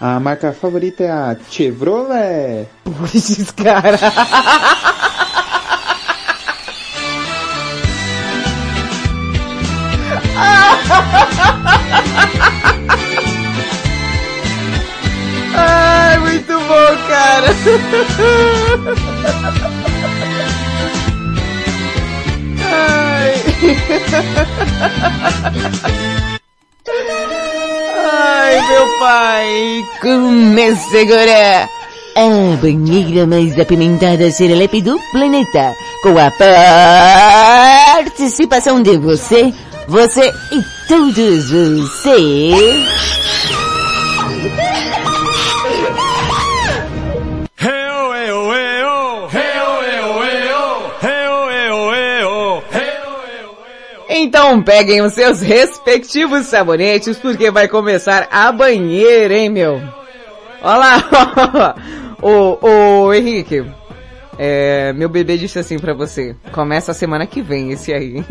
Speaker 29: A marca favorita é a Chevrolet.
Speaker 8: Esses cara. cara. Ai, meu pai.
Speaker 16: Começa agora a banheira mais apimentada serelepe do planeta, com a participação de você, você e todos vocês.
Speaker 8: Então peguem os seus respectivos sabonetes, porque vai começar a banheira, hein, meu? Olha lá, ô, ô, Henrique. É, meu bebê disse assim pra você, começa a semana que vem esse aí.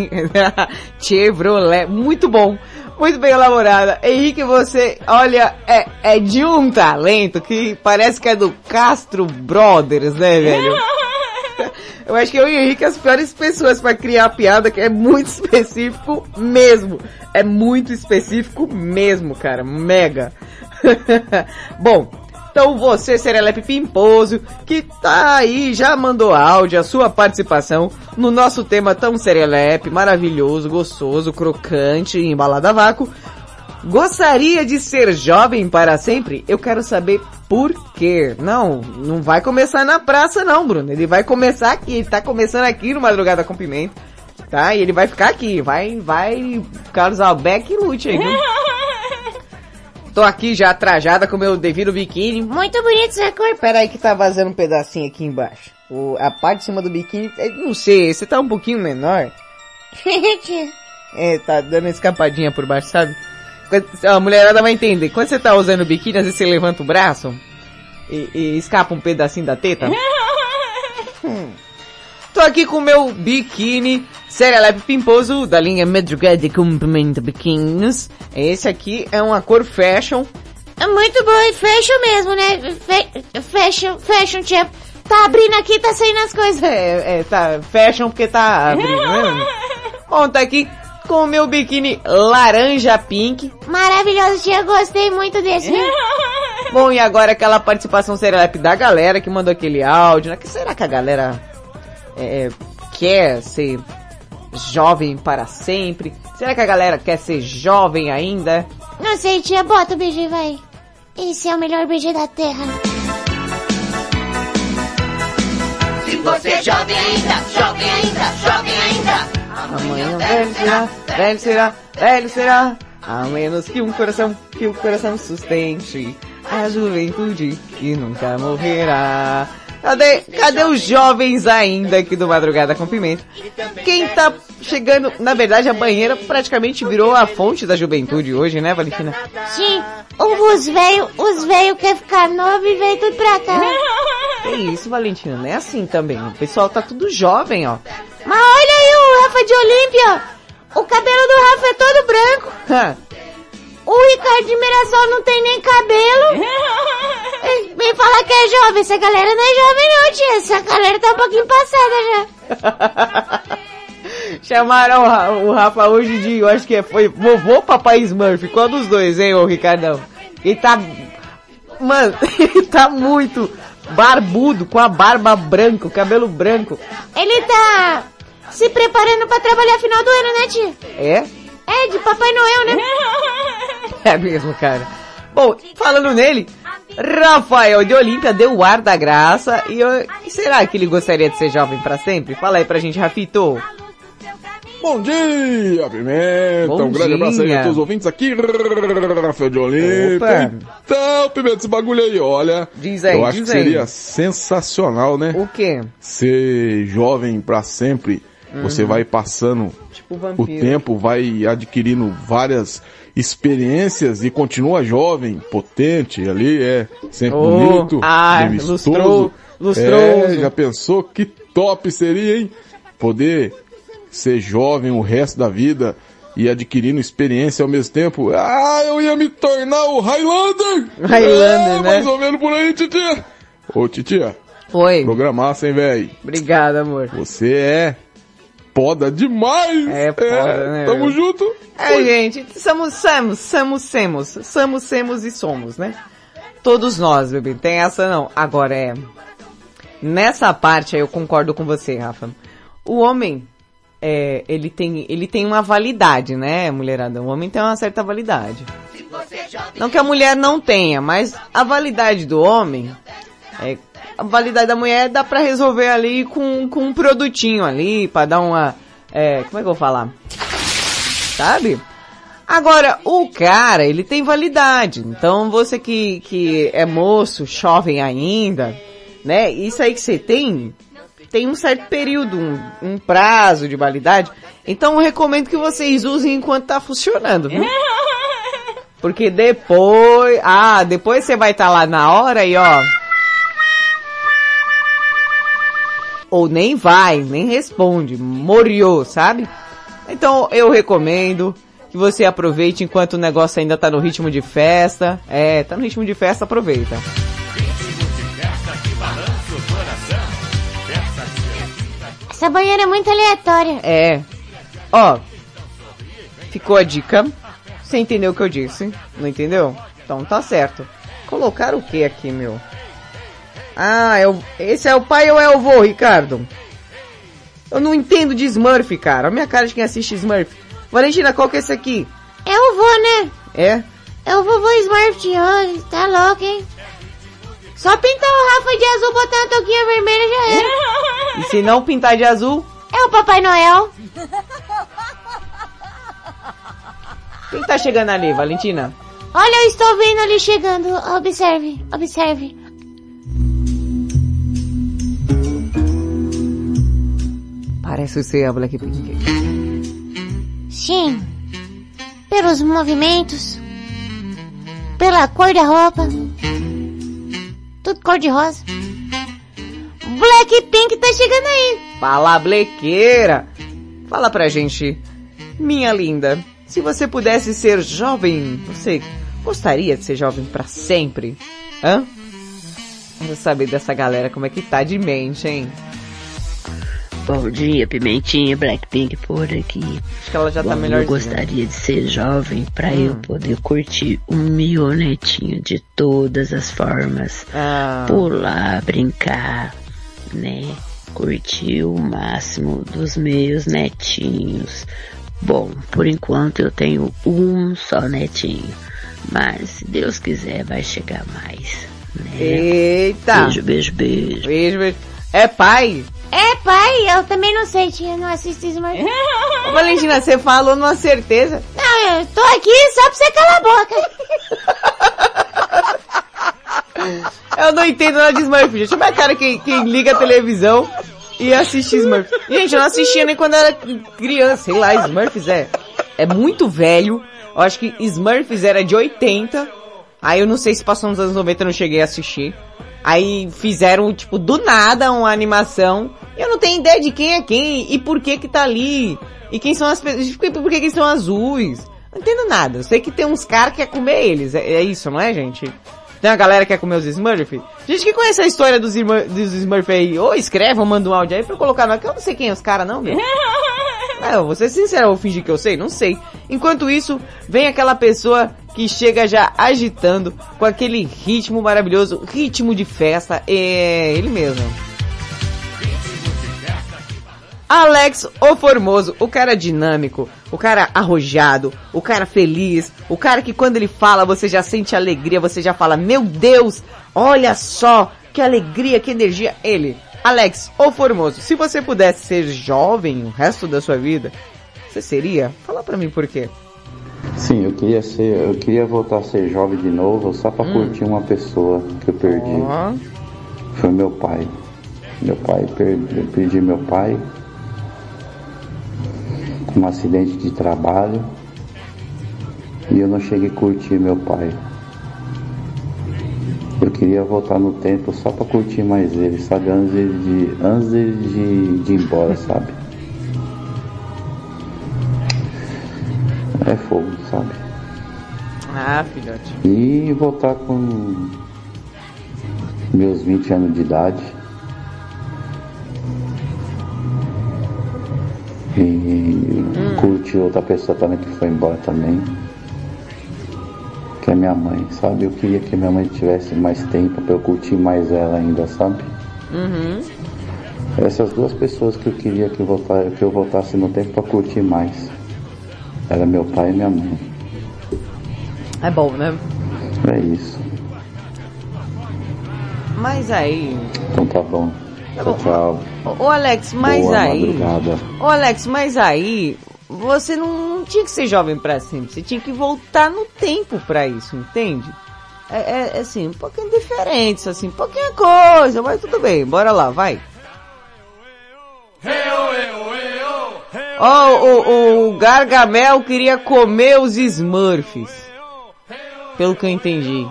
Speaker 8: Chevrolet, muito bom, muito bem elaborada. Henrique, você, olha, é, é de um talento que parece que é do Castro Brothers, né, velho? Eu acho que eu e o Henrique as piores pessoas pra criar piada, que é muito específico mesmo. É muito específico mesmo, cara. Mega. Bom, então você, Serelepe Pimposo, que tá aí, já mandou áudio, a sua participação no nosso tema tão Serelepe, maravilhoso, gostoso, crocante, embalado a vácuo. Gostaria de ser jovem para sempre? Eu quero saber por quê. Não, não vai começar na praça não, Bruno. Ele vai começar aqui, ele tá começando aqui no Madrugada com Pimenta. Tá? E ele vai ficar aqui. Vai, vai, Carlos Albeck e lute aí, viu? Tô aqui já trajada com meu devido biquíni.
Speaker 10: Muito bonito essa cor.
Speaker 8: Pera aí que tá vazando um pedacinho aqui embaixo. O, a parte de cima do biquíni, é, não sei, você tá um pouquinho menor. É, tá dando escapadinha por baixo, sabe? A mulherada vai entender. Quando você tá usando biquíni, às vezes você levanta o braço e, e escapa um pedacinho da teta. Hum. Tô aqui com o meu biquíni Serelepe Pimposo da linha Madrugada de Comprimento Biquínis. Esse aqui é uma cor fashion.
Speaker 10: É muito bom e fashion mesmo, né? Fe- fashion, fashion, tia. Tá abrindo aqui, tá saindo as coisas.
Speaker 8: É, é, tá fashion porque tá abrindo, né? Bom, tá aqui com o meu biquíni laranja pink.
Speaker 10: Maravilhoso, tia. Gostei muito desse.
Speaker 8: Bom, e agora aquela participação serelepe da galera que mandou aquele áudio, né? Que será que a galera é, quer ser jovem para sempre? Será que a galera quer ser jovem ainda?
Speaker 10: Não sei, tia. Bota o BG, vai. Esse é o melhor BG da Terra.
Speaker 11: Se você é jovem ainda, jovem ainda, jovem ainda.
Speaker 8: Amanhã velho será, velho será, velho será. A menos que um coração, que o coração sustente a juventude que nunca morrerá. Cadê, cadê os jovens ainda aqui do Madrugada com Pimenta? Quem tá chegando, na verdade a banheira praticamente virou a fonte da juventude hoje, né Valentina?
Speaker 10: Sim, os velhos, os velhos querem ficar novo e vem tudo pra cá.
Speaker 8: Que isso, Valentina, não é assim também. O pessoal tá tudo jovem, ó.
Speaker 10: Mas olha aí o Rafa de Olímpia. O cabelo do Rafa é todo branco. O Ricardo de Mirassol não tem nem cabelo. Vem falar que é jovem. Essa galera não é jovem não, tia. Essa galera tá um pouquinho passada já.
Speaker 8: Chamaram o Ra- o Rafa hoje de, eu acho que é- foi vovô Papai Smurf. Qual dos dois, hein, ô Ricardão? Ele tá, mano, ele tá muito barbudo, com a barba branca, o cabelo branco.
Speaker 10: Ele tá se preparando pra trabalhar final do ano, né, tia?
Speaker 8: É?
Speaker 10: É, de Papai Noel, né?
Speaker 8: É mesmo, cara. Bom, falando nele, Rafael de Olímpia deu o ar da graça e, eu- e será que ele gostaria de ser jovem pra sempre? Fala aí pra gente, Rafito.
Speaker 30: Bom dia, Pimenta.
Speaker 8: Bom
Speaker 30: um grande abraço aí
Speaker 8: dia.
Speaker 30: a todos os ouvintes aqui. Rafael de.
Speaker 8: Opa.
Speaker 30: Então, Pimenta, esse bagulho aí, olha.
Speaker 8: Diz aí,
Speaker 30: eu acho que
Speaker 8: aí.
Speaker 30: seria sensacional, né?
Speaker 8: O quê?
Speaker 30: Ser jovem pra sempre. Você
Speaker 8: Uhum.
Speaker 30: vai passando
Speaker 8: Tipo
Speaker 30: o tempo, vai adquirindo várias experiências e continua jovem, potente ali, é sempre
Speaker 8: Oh,
Speaker 30: bonito,
Speaker 8: ah, lustrou- lustroso.
Speaker 30: É, já pensou que top seria, hein? Poder ser jovem o resto da vida e adquirindo experiência ao mesmo tempo. Ah, eu ia me tornar o Highlander!
Speaker 8: Highlander,
Speaker 30: é,
Speaker 8: né?
Speaker 30: Mais ou menos por aí, titia. Ô, titia.
Speaker 8: Foi.
Speaker 30: Programaça, hein, velho?
Speaker 8: Obrigado, amor.
Speaker 30: Você é poda demais!
Speaker 8: É foda, né,
Speaker 30: Tamo
Speaker 8: meu?
Speaker 30: junto!
Speaker 8: É, gente, somos, somos, somos, semos, somos, semos e somos, né? Todos nós, bebê, tem essa não. Agora é, nessa parte aí eu concordo com você, Rafa. O homem, é, ele tem, ele tem uma validade, né, mulherada? O homem tem uma certa validade. Não que a mulher não tenha, mas a validade do homem, é, a validade da mulher dá pra resolver ali com, com um produtinho ali, pra dar uma, é, como é que eu vou falar? Sabe? Agora, o cara, ele tem validade. Então, você que, que é moço, jovem ainda, né? Isso aí que você tem, tem um certo período, um, um prazo de validade. Então eu recomendo que vocês usem enquanto tá funcionando, viu? Porque depois, ah, depois você vai estar lá na hora e ó. Ou nem vai, nem responde, moriou, sabe? Então eu recomendo que você aproveite enquanto o negócio ainda tá no ritmo de festa. É, tá no ritmo de festa, aproveita.
Speaker 10: Essa banheira é muito aleatória.
Speaker 8: É. Ó, ficou a dica. Você entendeu o que eu disse? Não entendeu? Então tá certo. Colocar o que aqui, meu? Ah, é o... esse é o pai ou é o vô, Ricardo? Eu não entendo de Smurf, cara. A minha cara de quem assiste Smurf. Valentina, qual que é esse aqui?
Speaker 10: É o vô, né?
Speaker 8: É?
Speaker 10: É o vovô Smurf de hoje. Tá louco, hein? Só pintar o Rafa de azul, botar uma touquinha vermelha já era.
Speaker 8: E se não pintar de azul,
Speaker 10: É o Papai Noel.
Speaker 8: quem tá chegando ali, Valentina?
Speaker 10: Olha, eu estou vendo ali chegando. Observe, observe.
Speaker 8: Parece ser a Blackpink.
Speaker 10: Sim. Pelos movimentos. Pela cor da roupa. Tudo cor de rosa. Blackpink tá chegando aí.
Speaker 8: Fala, blequeira! Fala pra gente, minha linda, se você pudesse ser jovem, você gostaria de ser jovem pra sempre? Hã? Quero saber dessa galera como é que tá de mente, hein?
Speaker 31: Bom dia, Pimentinha, Blackpink por aqui.
Speaker 8: Acho que ela já tá
Speaker 31: Bom,
Speaker 8: melhorzinha.
Speaker 31: Eu gostaria de ser jovem pra
Speaker 8: Hum.
Speaker 31: eu poder curtir o mionetinho de todas as formas.
Speaker 8: Ah.
Speaker 31: Pular, brincar, né? Curtir o máximo dos meus netinhos. Bom, por enquanto eu tenho um só netinho. Mas se Deus quiser vai chegar mais. Né?
Speaker 8: Eita!
Speaker 31: Beijo, beijo, beijo.
Speaker 8: Beijo, beijo. É pai?
Speaker 10: É, pai, eu também não sei, tia, não assisto Smurf.
Speaker 8: Ô, Valentina, você falou numa certeza.
Speaker 10: Não, eu tô aqui só pra você calar a boca.
Speaker 8: Eu não entendo nada de Smurf, gente. É a cara quem, quem liga a televisão e assiste Smurf? Gente, eu não assistia nem quando era criança. Sei lá, Smurfs é, é muito velho. Eu acho que Smurfs era de 80. Aí eu não sei se passou nos anos 90, eu não cheguei a assistir. Aí fizeram, tipo, do nada uma animação. Eu não tenho ideia de quem é quem e por que que tá ali. E quem são as pessoas. Por que que são azuis. Não entendo nada. Eu sei que tem uns caras que quer comer eles. É, é isso, não é, gente? Tem uma galera que quer comer os Smurf? Gente que conhece a história dos, Smur- dos Smurf aí, ou escreve ou manda um áudio aí pra eu colocar no que eu não sei quem é os caras não, meu. É, eu vou ser sincero, eu vou fingir que eu sei, não sei. Enquanto isso, vem aquela pessoa que chega já agitando com aquele ritmo maravilhoso, ritmo de festa, é ele mesmo. Alex, o formoso, o cara dinâmico, o cara arrojado, o cara feliz, o cara que quando ele fala você já sente alegria, você já fala, meu Deus, olha só, que alegria, que energia. Ele, Alex, o formoso, se você pudesse ser jovem o resto da sua vida, você seria? Fala pra mim por quê.
Speaker 32: Sim, eu queria ser, eu queria voltar a ser jovem de novo só pra curtir uma pessoa que eu perdi. Foi meu pai. Meu pai, perdi, eu perdi meu pai um acidente de trabalho e eu não cheguei a curtir meu pai. Eu queria voltar no tempo só pra curtir mais ele, sabe? Antes dele de, antes dele de, de ir embora, sabe? É fogo, sabe?
Speaker 8: Ah, filhote.
Speaker 32: E voltar com meus 20 anos de idade. E curtir outra pessoa também que foi embora também. Que é minha mãe, sabe? Eu queria que minha mãe tivesse mais tempo pra eu curtir mais ela ainda, sabe?
Speaker 8: Uhum.
Speaker 32: Essas duas pessoas que eu queria que eu, voltar, que eu voltasse no tempo pra curtir mais. Era meu pai e minha mãe.
Speaker 8: É bom, né?
Speaker 32: É isso.
Speaker 8: Mas aí,
Speaker 32: Então tá bom.
Speaker 8: Tá
Speaker 32: Tchau,
Speaker 8: bom.
Speaker 32: tchau.
Speaker 8: ô Alex, mas
Speaker 32: Boa
Speaker 8: aí,
Speaker 32: madrugada.
Speaker 8: ô Alex, mas aí, você não, não tinha que ser jovem pra sempre, você tinha que voltar no tempo pra isso, entende? É, é, é assim, um pouquinho diferente, assim, pouquinha coisa, mas tudo bem, bora lá, vai. Ó, o, o Gargamel queria comer os Smurfs. Pelo que eu entendi.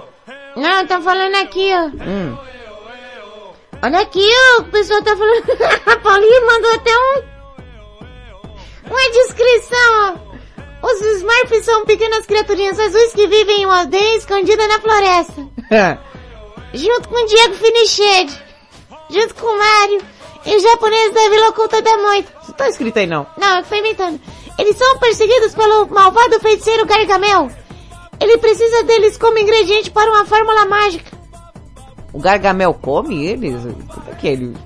Speaker 10: Não, tá falando aqui, ó.
Speaker 8: Hum.
Speaker 10: Olha aqui. O pessoal tá falando. A Paulinha mandou até um. Uma descrição. Os Smurfs são pequenas criaturinhas azuis que vivem em uma aldeia escondida na floresta. junto com o Diego Finiched. Junto com o Mario. E os japoneses da Vila Oculta da Moita.
Speaker 8: Não tá escrito aí não.
Speaker 10: Não, eu tô inventando. Eles são perseguidos pelo malvado feiticeiro Gargamel. Ele precisa deles como ingrediente para uma fórmula mágica.
Speaker 8: O Gargamel come eles? Como é que ele...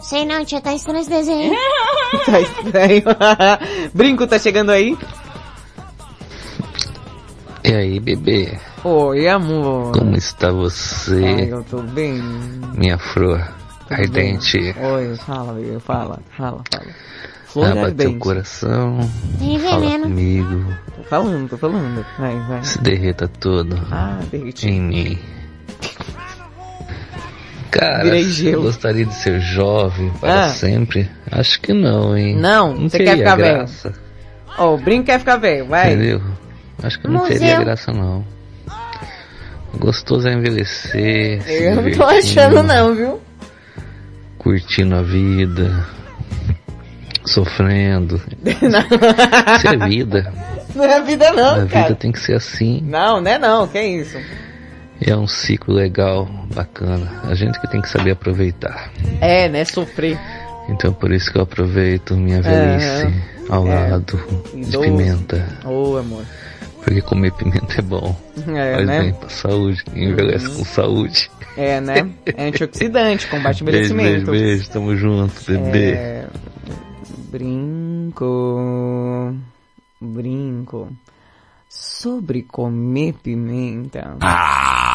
Speaker 10: Sei não, tia, tá estranho esse desenho.
Speaker 8: tá estranho. Brinco tá chegando aí?
Speaker 33: E aí, bebê?
Speaker 8: Oi, amor.
Speaker 33: Como está você?
Speaker 8: Ai, eu tô bem.
Speaker 33: Minha flor
Speaker 8: Tudo
Speaker 33: ardente.
Speaker 8: bem? Oi, fala, bebê, fala, fala, fala. Flor
Speaker 33: Abra
Speaker 8: ardente.
Speaker 33: teu coração.
Speaker 10: Tem
Speaker 33: Fala
Speaker 10: veneno.
Speaker 33: comigo.
Speaker 8: Tô falando, tô falando. Vai, vai.
Speaker 33: Se derreta todo
Speaker 8: Ah, derreti.
Speaker 33: em mim. Cara,
Speaker 8: Virei gelo.
Speaker 33: gostaria de ser jovem para
Speaker 8: Ah.
Speaker 33: sempre? Acho que não, hein?
Speaker 8: Não,
Speaker 33: não
Speaker 8: você quer ficar velho.
Speaker 33: graça,
Speaker 8: Ó, o Brinco quer ficar velho, vai.
Speaker 33: Entendeu? Acho que não
Speaker 8: Museu.
Speaker 33: teria graça, não. Gostoso é envelhecer.
Speaker 8: Eu não tô achando não, viu?
Speaker 33: Curtindo a vida. Sofrendo. Isso é vida.
Speaker 8: Não é vida não,
Speaker 33: a
Speaker 8: cara.
Speaker 33: vida tem que ser assim.
Speaker 8: Não, não é não, que isso.
Speaker 33: É um ciclo legal, bacana. A gente que tem que saber aproveitar.
Speaker 8: É, né, sofrer.
Speaker 33: Então por isso que eu aproveito minha velhice ao
Speaker 8: É.
Speaker 33: lado de pimenta.
Speaker 8: Ô, amor.
Speaker 33: Porque comer pimenta é bom.
Speaker 8: É,
Speaker 33: Faz
Speaker 8: né?
Speaker 33: bem pra saúde. Envelhece
Speaker 8: Uhum.
Speaker 33: com saúde.
Speaker 8: É, né? É antioxidante, combate
Speaker 33: Beijo, beijo,
Speaker 8: envelhecimento.
Speaker 33: beijo. Tamo junto, bebê.
Speaker 8: É... Brinco. Brinco. Sobre comer pimenta.
Speaker 1: Ah,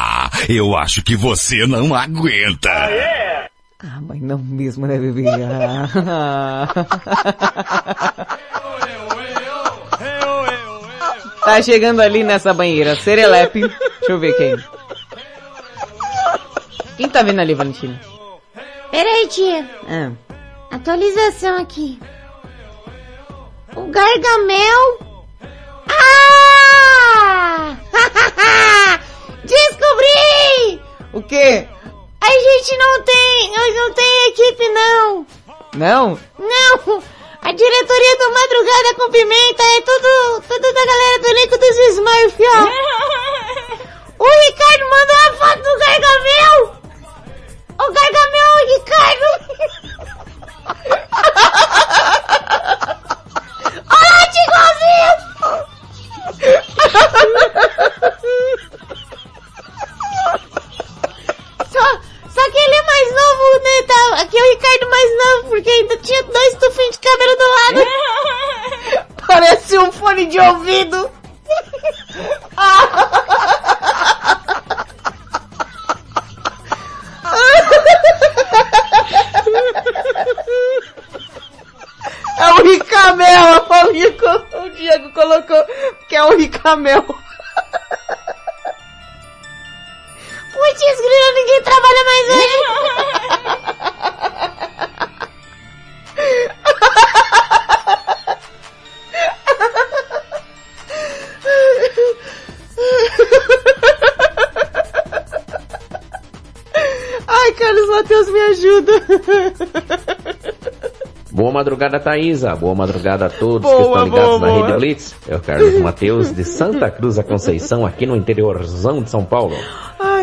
Speaker 1: eu acho que você não aguenta.
Speaker 8: Ah, mas não mesmo, né, bebê? Ah. tá chegando ali nessa banheira. Serelepe. Deixa eu ver quem. Quem tá vendo ali, Valentina?
Speaker 10: Peraí, tia.
Speaker 8: Ah.
Speaker 10: Atualização aqui. O Gargamel. Ah! Descobri!
Speaker 8: O quê?
Speaker 10: A gente não tem, não tem equipe não.
Speaker 8: Não?
Speaker 10: Não. A diretoria do Madrugada com Pimenta é tudo, tudo da galera do elenco dos Smurf, ó. O Ricardo mandou a foto do Gargamel. O Gargamel, o Ricardo. Olha, Só, Tá, aqui é o Ricardo mais novo, porque ainda tinha dois tufinhos de cabelo do lado.
Speaker 8: Parece um fone de ouvido. É o Ricamel, a Paulinha, co- o Diego colocou que é o Ricamel.
Speaker 10: Putz, grila, ninguém trabalha mais hoje.
Speaker 8: Ai, Carlos Matheus, me ajuda.
Speaker 34: Boa madrugada, Thaisa. Boa madrugada a todos
Speaker 8: Boa,
Speaker 34: que estão ligados
Speaker 8: boa,
Speaker 34: na
Speaker 8: boa.
Speaker 34: Rede Blitz. É o Carlos Matheus de Santa Cruz da Conceição, aqui no interiorzão de São Paulo.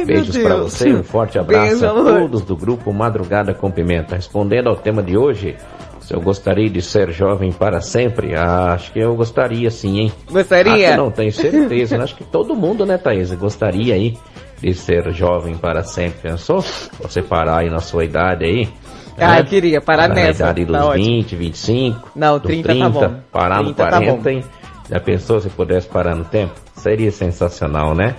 Speaker 8: Ai,
Speaker 34: Beijos para você, um forte abraço
Speaker 8: Beijo,
Speaker 34: a todos do grupo Madrugada com Pimenta. Respondendo ao tema de hoje, se eu gostaria de ser jovem para sempre, ah, acho que eu gostaria sim, hein?
Speaker 8: Gostaria?
Speaker 34: Que não tenho certeza, né? acho que todo mundo, né, Thaisa, gostaria aí de ser jovem para sempre. Pensou? Você parar aí na sua idade aí.
Speaker 8: Ah,
Speaker 34: né?
Speaker 8: eu queria parar
Speaker 34: na
Speaker 8: nessa.
Speaker 34: idade dos
Speaker 8: Tá ótimo.
Speaker 34: 20, 25.
Speaker 8: Não,
Speaker 34: dos
Speaker 8: 30 tá bom.
Speaker 34: Parar no
Speaker 8: 30 tá
Speaker 34: 40,
Speaker 8: bom.
Speaker 34: hein? Já pensou se pudesse parar no tempo? Seria sensacional, né?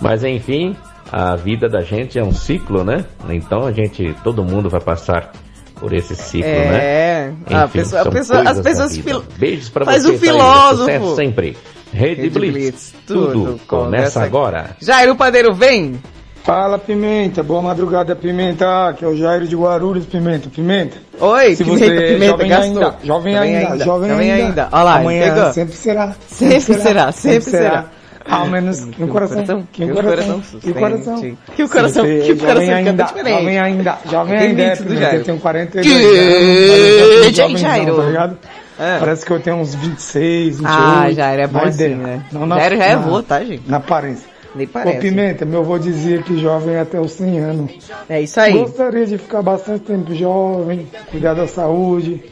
Speaker 34: Mas enfim, a vida da gente é um ciclo, né? Então a gente, todo mundo vai passar por esse ciclo, né?
Speaker 8: É, a
Speaker 34: Enfim,
Speaker 8: pessoa- pessoa- as pessoas fil-
Speaker 34: Beijos pra
Speaker 8: faz
Speaker 34: você,
Speaker 8: o
Speaker 34: Thaisa.
Speaker 8: filósofo.
Speaker 34: Sucesso sempre. Rede,
Speaker 8: Rede
Speaker 34: Blitz,
Speaker 8: Blitz,
Speaker 34: tudo,
Speaker 8: tudo
Speaker 34: começa agora.
Speaker 8: Jairo Padeiro, vem!
Speaker 35: Fala, Pimenta. Boa madrugada, Pimenta. Que é o Jairo de Guarulhos, Pimenta. Pimenta.
Speaker 8: Oi,
Speaker 35: Se
Speaker 8: Pimenta,
Speaker 35: você é
Speaker 8: Pimenta,
Speaker 35: jovem
Speaker 8: gastou.
Speaker 35: ainda, jovem
Speaker 8: Jovem
Speaker 35: ainda,
Speaker 8: ainda,
Speaker 35: jovem
Speaker 8: jovem
Speaker 35: ainda.
Speaker 8: ainda. Olha lá,
Speaker 35: Amanhã
Speaker 8: pegou.
Speaker 35: sempre será.
Speaker 8: Sempre será, sempre será.
Speaker 35: Ao menos que o coração, que o coração, que o coração.
Speaker 8: Que o coração, que o
Speaker 35: é
Speaker 8: coração
Speaker 35: ainda,
Speaker 8: diferente.
Speaker 35: Jovem ainda, jovem ainda, é. Eu tenho 42
Speaker 8: Que-
Speaker 35: anos. parece que eu
Speaker 8: Jairo.
Speaker 35: tá ligado? Parece que eu tenho uns 26, 28.
Speaker 8: Ah, Jairo, é bom assim, né?
Speaker 35: Não na-
Speaker 8: Jairo já é avô, tá, gente?
Speaker 35: Na aparência.
Speaker 8: Nem
Speaker 35: Ô,
Speaker 8: parece.
Speaker 35: Pimenta, meu avô dizia que jovem é até os 100 anos.
Speaker 8: É isso aí.
Speaker 35: Gostaria de ficar bastante tempo jovem, cuidar da saúde,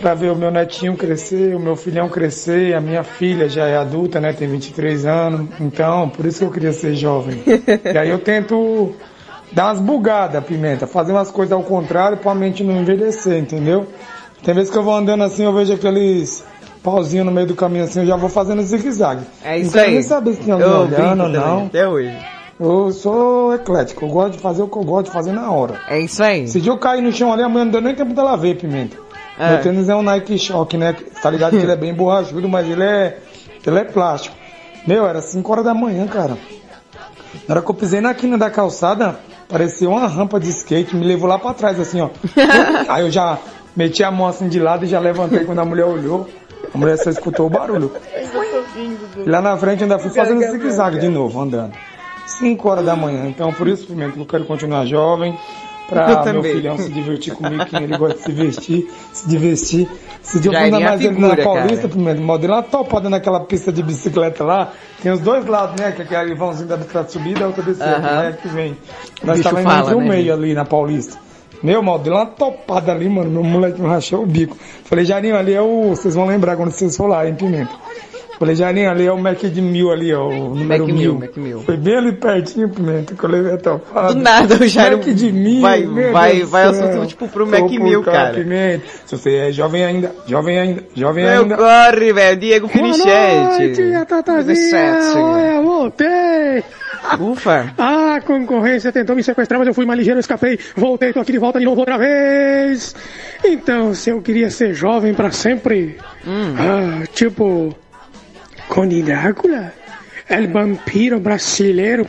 Speaker 35: pra ver o meu netinho crescer, o meu filhão crescer, a minha filha já é adulta, né, tem 23 anos, então por isso que eu queria ser jovem. e aí eu tento dar umas bugadas, Pimenta, fazer umas coisas ao contrário pra mente não envelhecer, entendeu? Tem vezes que eu vou andando assim, eu vejo aqueles pauzinhos no meio do caminho assim, eu já vou fazendo zigue-zague.
Speaker 8: É isso
Speaker 35: não quero
Speaker 8: aí.
Speaker 35: nem saber se tem alguém
Speaker 8: Eu
Speaker 35: olhando ou não.
Speaker 8: Até hoje.
Speaker 35: Eu sou eclético, eu gosto de fazer o que eu gosto de fazer na hora.
Speaker 8: É isso aí.
Speaker 35: Se eu cair no chão ali, amanhã não deu nem tempo dela ver, Pimenta.
Speaker 8: É.
Speaker 35: Meu tênis é um Nike Shock, né? Tá ligado que ele é bem borrachudo, mas ele é, ele é plástico. Meu, era 5 horas da manhã, cara. Na hora que eu pisei na quina da calçada, parecia uma rampa de skate, me levou lá pra trás, assim, ó. Aí eu já meti a mão assim de lado e já levantei quando a mulher olhou. A mulher só escutou o barulho. E lá na frente ainda fui fazendo zigue-zague de novo, andando. 5 horas da manhã. Então, por isso, Pimenta, que eu quero continuar jovem. Pra meu filhão se divertir comigo, que ele gosta de se vestir, se divertir. Se eu
Speaker 8: iria
Speaker 35: mais ele
Speaker 8: figura,
Speaker 35: na Paulista, mal dei uma topada naquela pista de bicicleta lá. Tem os dois lados, né? Que é aquele vãozinho da bicicleta subida e a outra descida, né? Que vem. Nós
Speaker 8: fala,
Speaker 35: entre o
Speaker 8: né,
Speaker 35: meio
Speaker 8: gente?
Speaker 35: ali na Paulista. Meu, mal, deu uma topada ali, mano. Meu moleque me rachou o bico. Falei, Jarinho, ali é o. Vocês vão lembrar quando vocês for lá, hein, Pimenta. Falei, Jarinho, ali é o Mac de mil ali, ó. O número
Speaker 8: Mac
Speaker 35: mil.
Speaker 8: Mac mil.
Speaker 35: Foi bem ali pertinho, Pimenta, que eu levei a topada.
Speaker 8: Do nada, o Jairo
Speaker 35: Mac de mil.
Speaker 8: vai- vai- vai assunto, tipo, pro Mac mil, cara.
Speaker 35: Pimenta. Se você é jovem ainda, jovem ainda, jovem
Speaker 8: Meu
Speaker 35: ainda.
Speaker 8: corre, velho. Diego
Speaker 22: Tatazinha. Olha, voltei.
Speaker 8: Ufa.
Speaker 22: A concorrência tentou me sequestrar, mas eu fui mais ligeiro, escapei. Voltei, tô aqui de volta de novo outra vez. Então, se eu queria ser jovem pra sempre,
Speaker 8: Hum.
Speaker 22: ah, tipo, Conde Drácula, El Vampiro Brasileiro.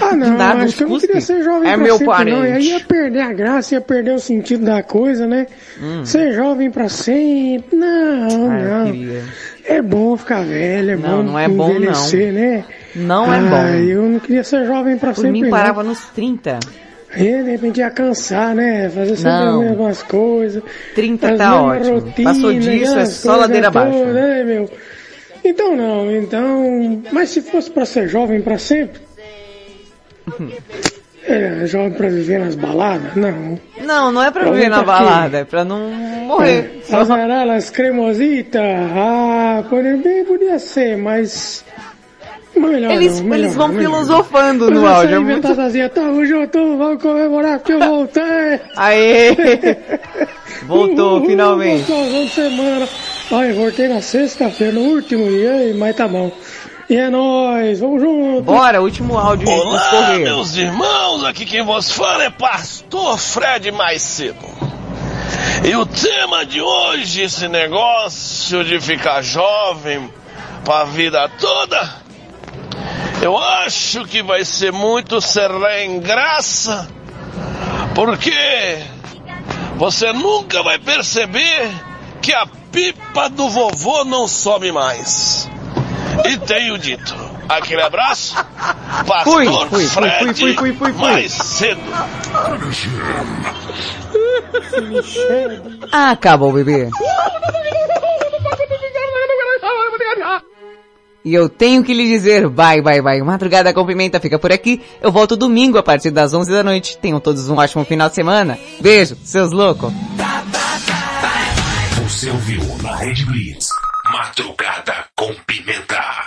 Speaker 22: Ah, não,
Speaker 8: Nada,
Speaker 22: acho que eu não queria ser jovem
Speaker 8: É
Speaker 22: pra
Speaker 8: meu
Speaker 22: sempre, não. E aí
Speaker 8: parente.
Speaker 22: ia perder a graça, ia perder o sentido da coisa, né?
Speaker 8: Hum.
Speaker 22: Ser jovem pra sempre, não,
Speaker 8: Ah,
Speaker 22: não.
Speaker 8: queria.
Speaker 22: É bom ficar velho, é
Speaker 8: Não,
Speaker 22: bom
Speaker 8: não é bom,
Speaker 22: envelhecer,
Speaker 8: não.
Speaker 22: né?
Speaker 8: Não é
Speaker 22: Ah,
Speaker 8: bom.
Speaker 22: eu não queria ser jovem pra
Speaker 8: Por
Speaker 22: sempre,
Speaker 8: mim, parava
Speaker 22: não.
Speaker 8: nos 30.
Speaker 22: E de repente ia cansar, né? Fazer sempre
Speaker 8: Não.
Speaker 22: as mesmas coisas.
Speaker 8: 30
Speaker 22: as
Speaker 8: tá ótimo. Passou disso, é
Speaker 22: aquelas
Speaker 8: só ladeira abaixo.
Speaker 22: todas, Né, meu? Então não, então... Mas se fosse pra ser jovem pra sempre... É, jovem pra viver nas baladas? Não.
Speaker 8: Não, não é pra
Speaker 22: Jovem
Speaker 8: viver na
Speaker 22: pra quê?
Speaker 8: balada, é pra não morrer.
Speaker 22: É, As aralas cremositas? Ah, bem, podia ser, mas... Melhor
Speaker 8: Eles-
Speaker 22: não, melhor
Speaker 8: eles vão
Speaker 22: melhor
Speaker 8: filosofando
Speaker 22: não.
Speaker 8: no áudio, é muito-
Speaker 22: inventadazinha, tamo junto, vamos comemorar que eu voltei.
Speaker 8: Aê! Voltou,
Speaker 22: Uhul,
Speaker 8: finalmente.
Speaker 22: gostosão de Ai, voltei na sexta-feira, no último dia, mas tá bom. E é nóis, vamos junto.
Speaker 8: Bora, último áudio
Speaker 36: Olá, meus irmãos, aqui quem vos fala é Pastor Fred mais cedo. E o tema de hoje, esse negócio de ficar jovem pra vida toda, eu acho que vai ser muito sem graça, porque você nunca vai perceber que a pipa do vovô não sobe mais. E tenho dito. Aquele abraço, Pastor
Speaker 8: Fui, fui, fui,
Speaker 36: Fred
Speaker 8: fui, fui, fui, fui, fui.
Speaker 36: mais cedo.
Speaker 8: Acabou, bebê. E eu tenho que lhe dizer, bye, bye, bye. Madrugada com Pimenta fica por aqui. Eu volto domingo a partir das 11 da noite. Tenham todos um ótimo final de semana. Beijo, seus loucos.
Speaker 1: Você ouviu na Rede Blitz. Madrugada com pimenta.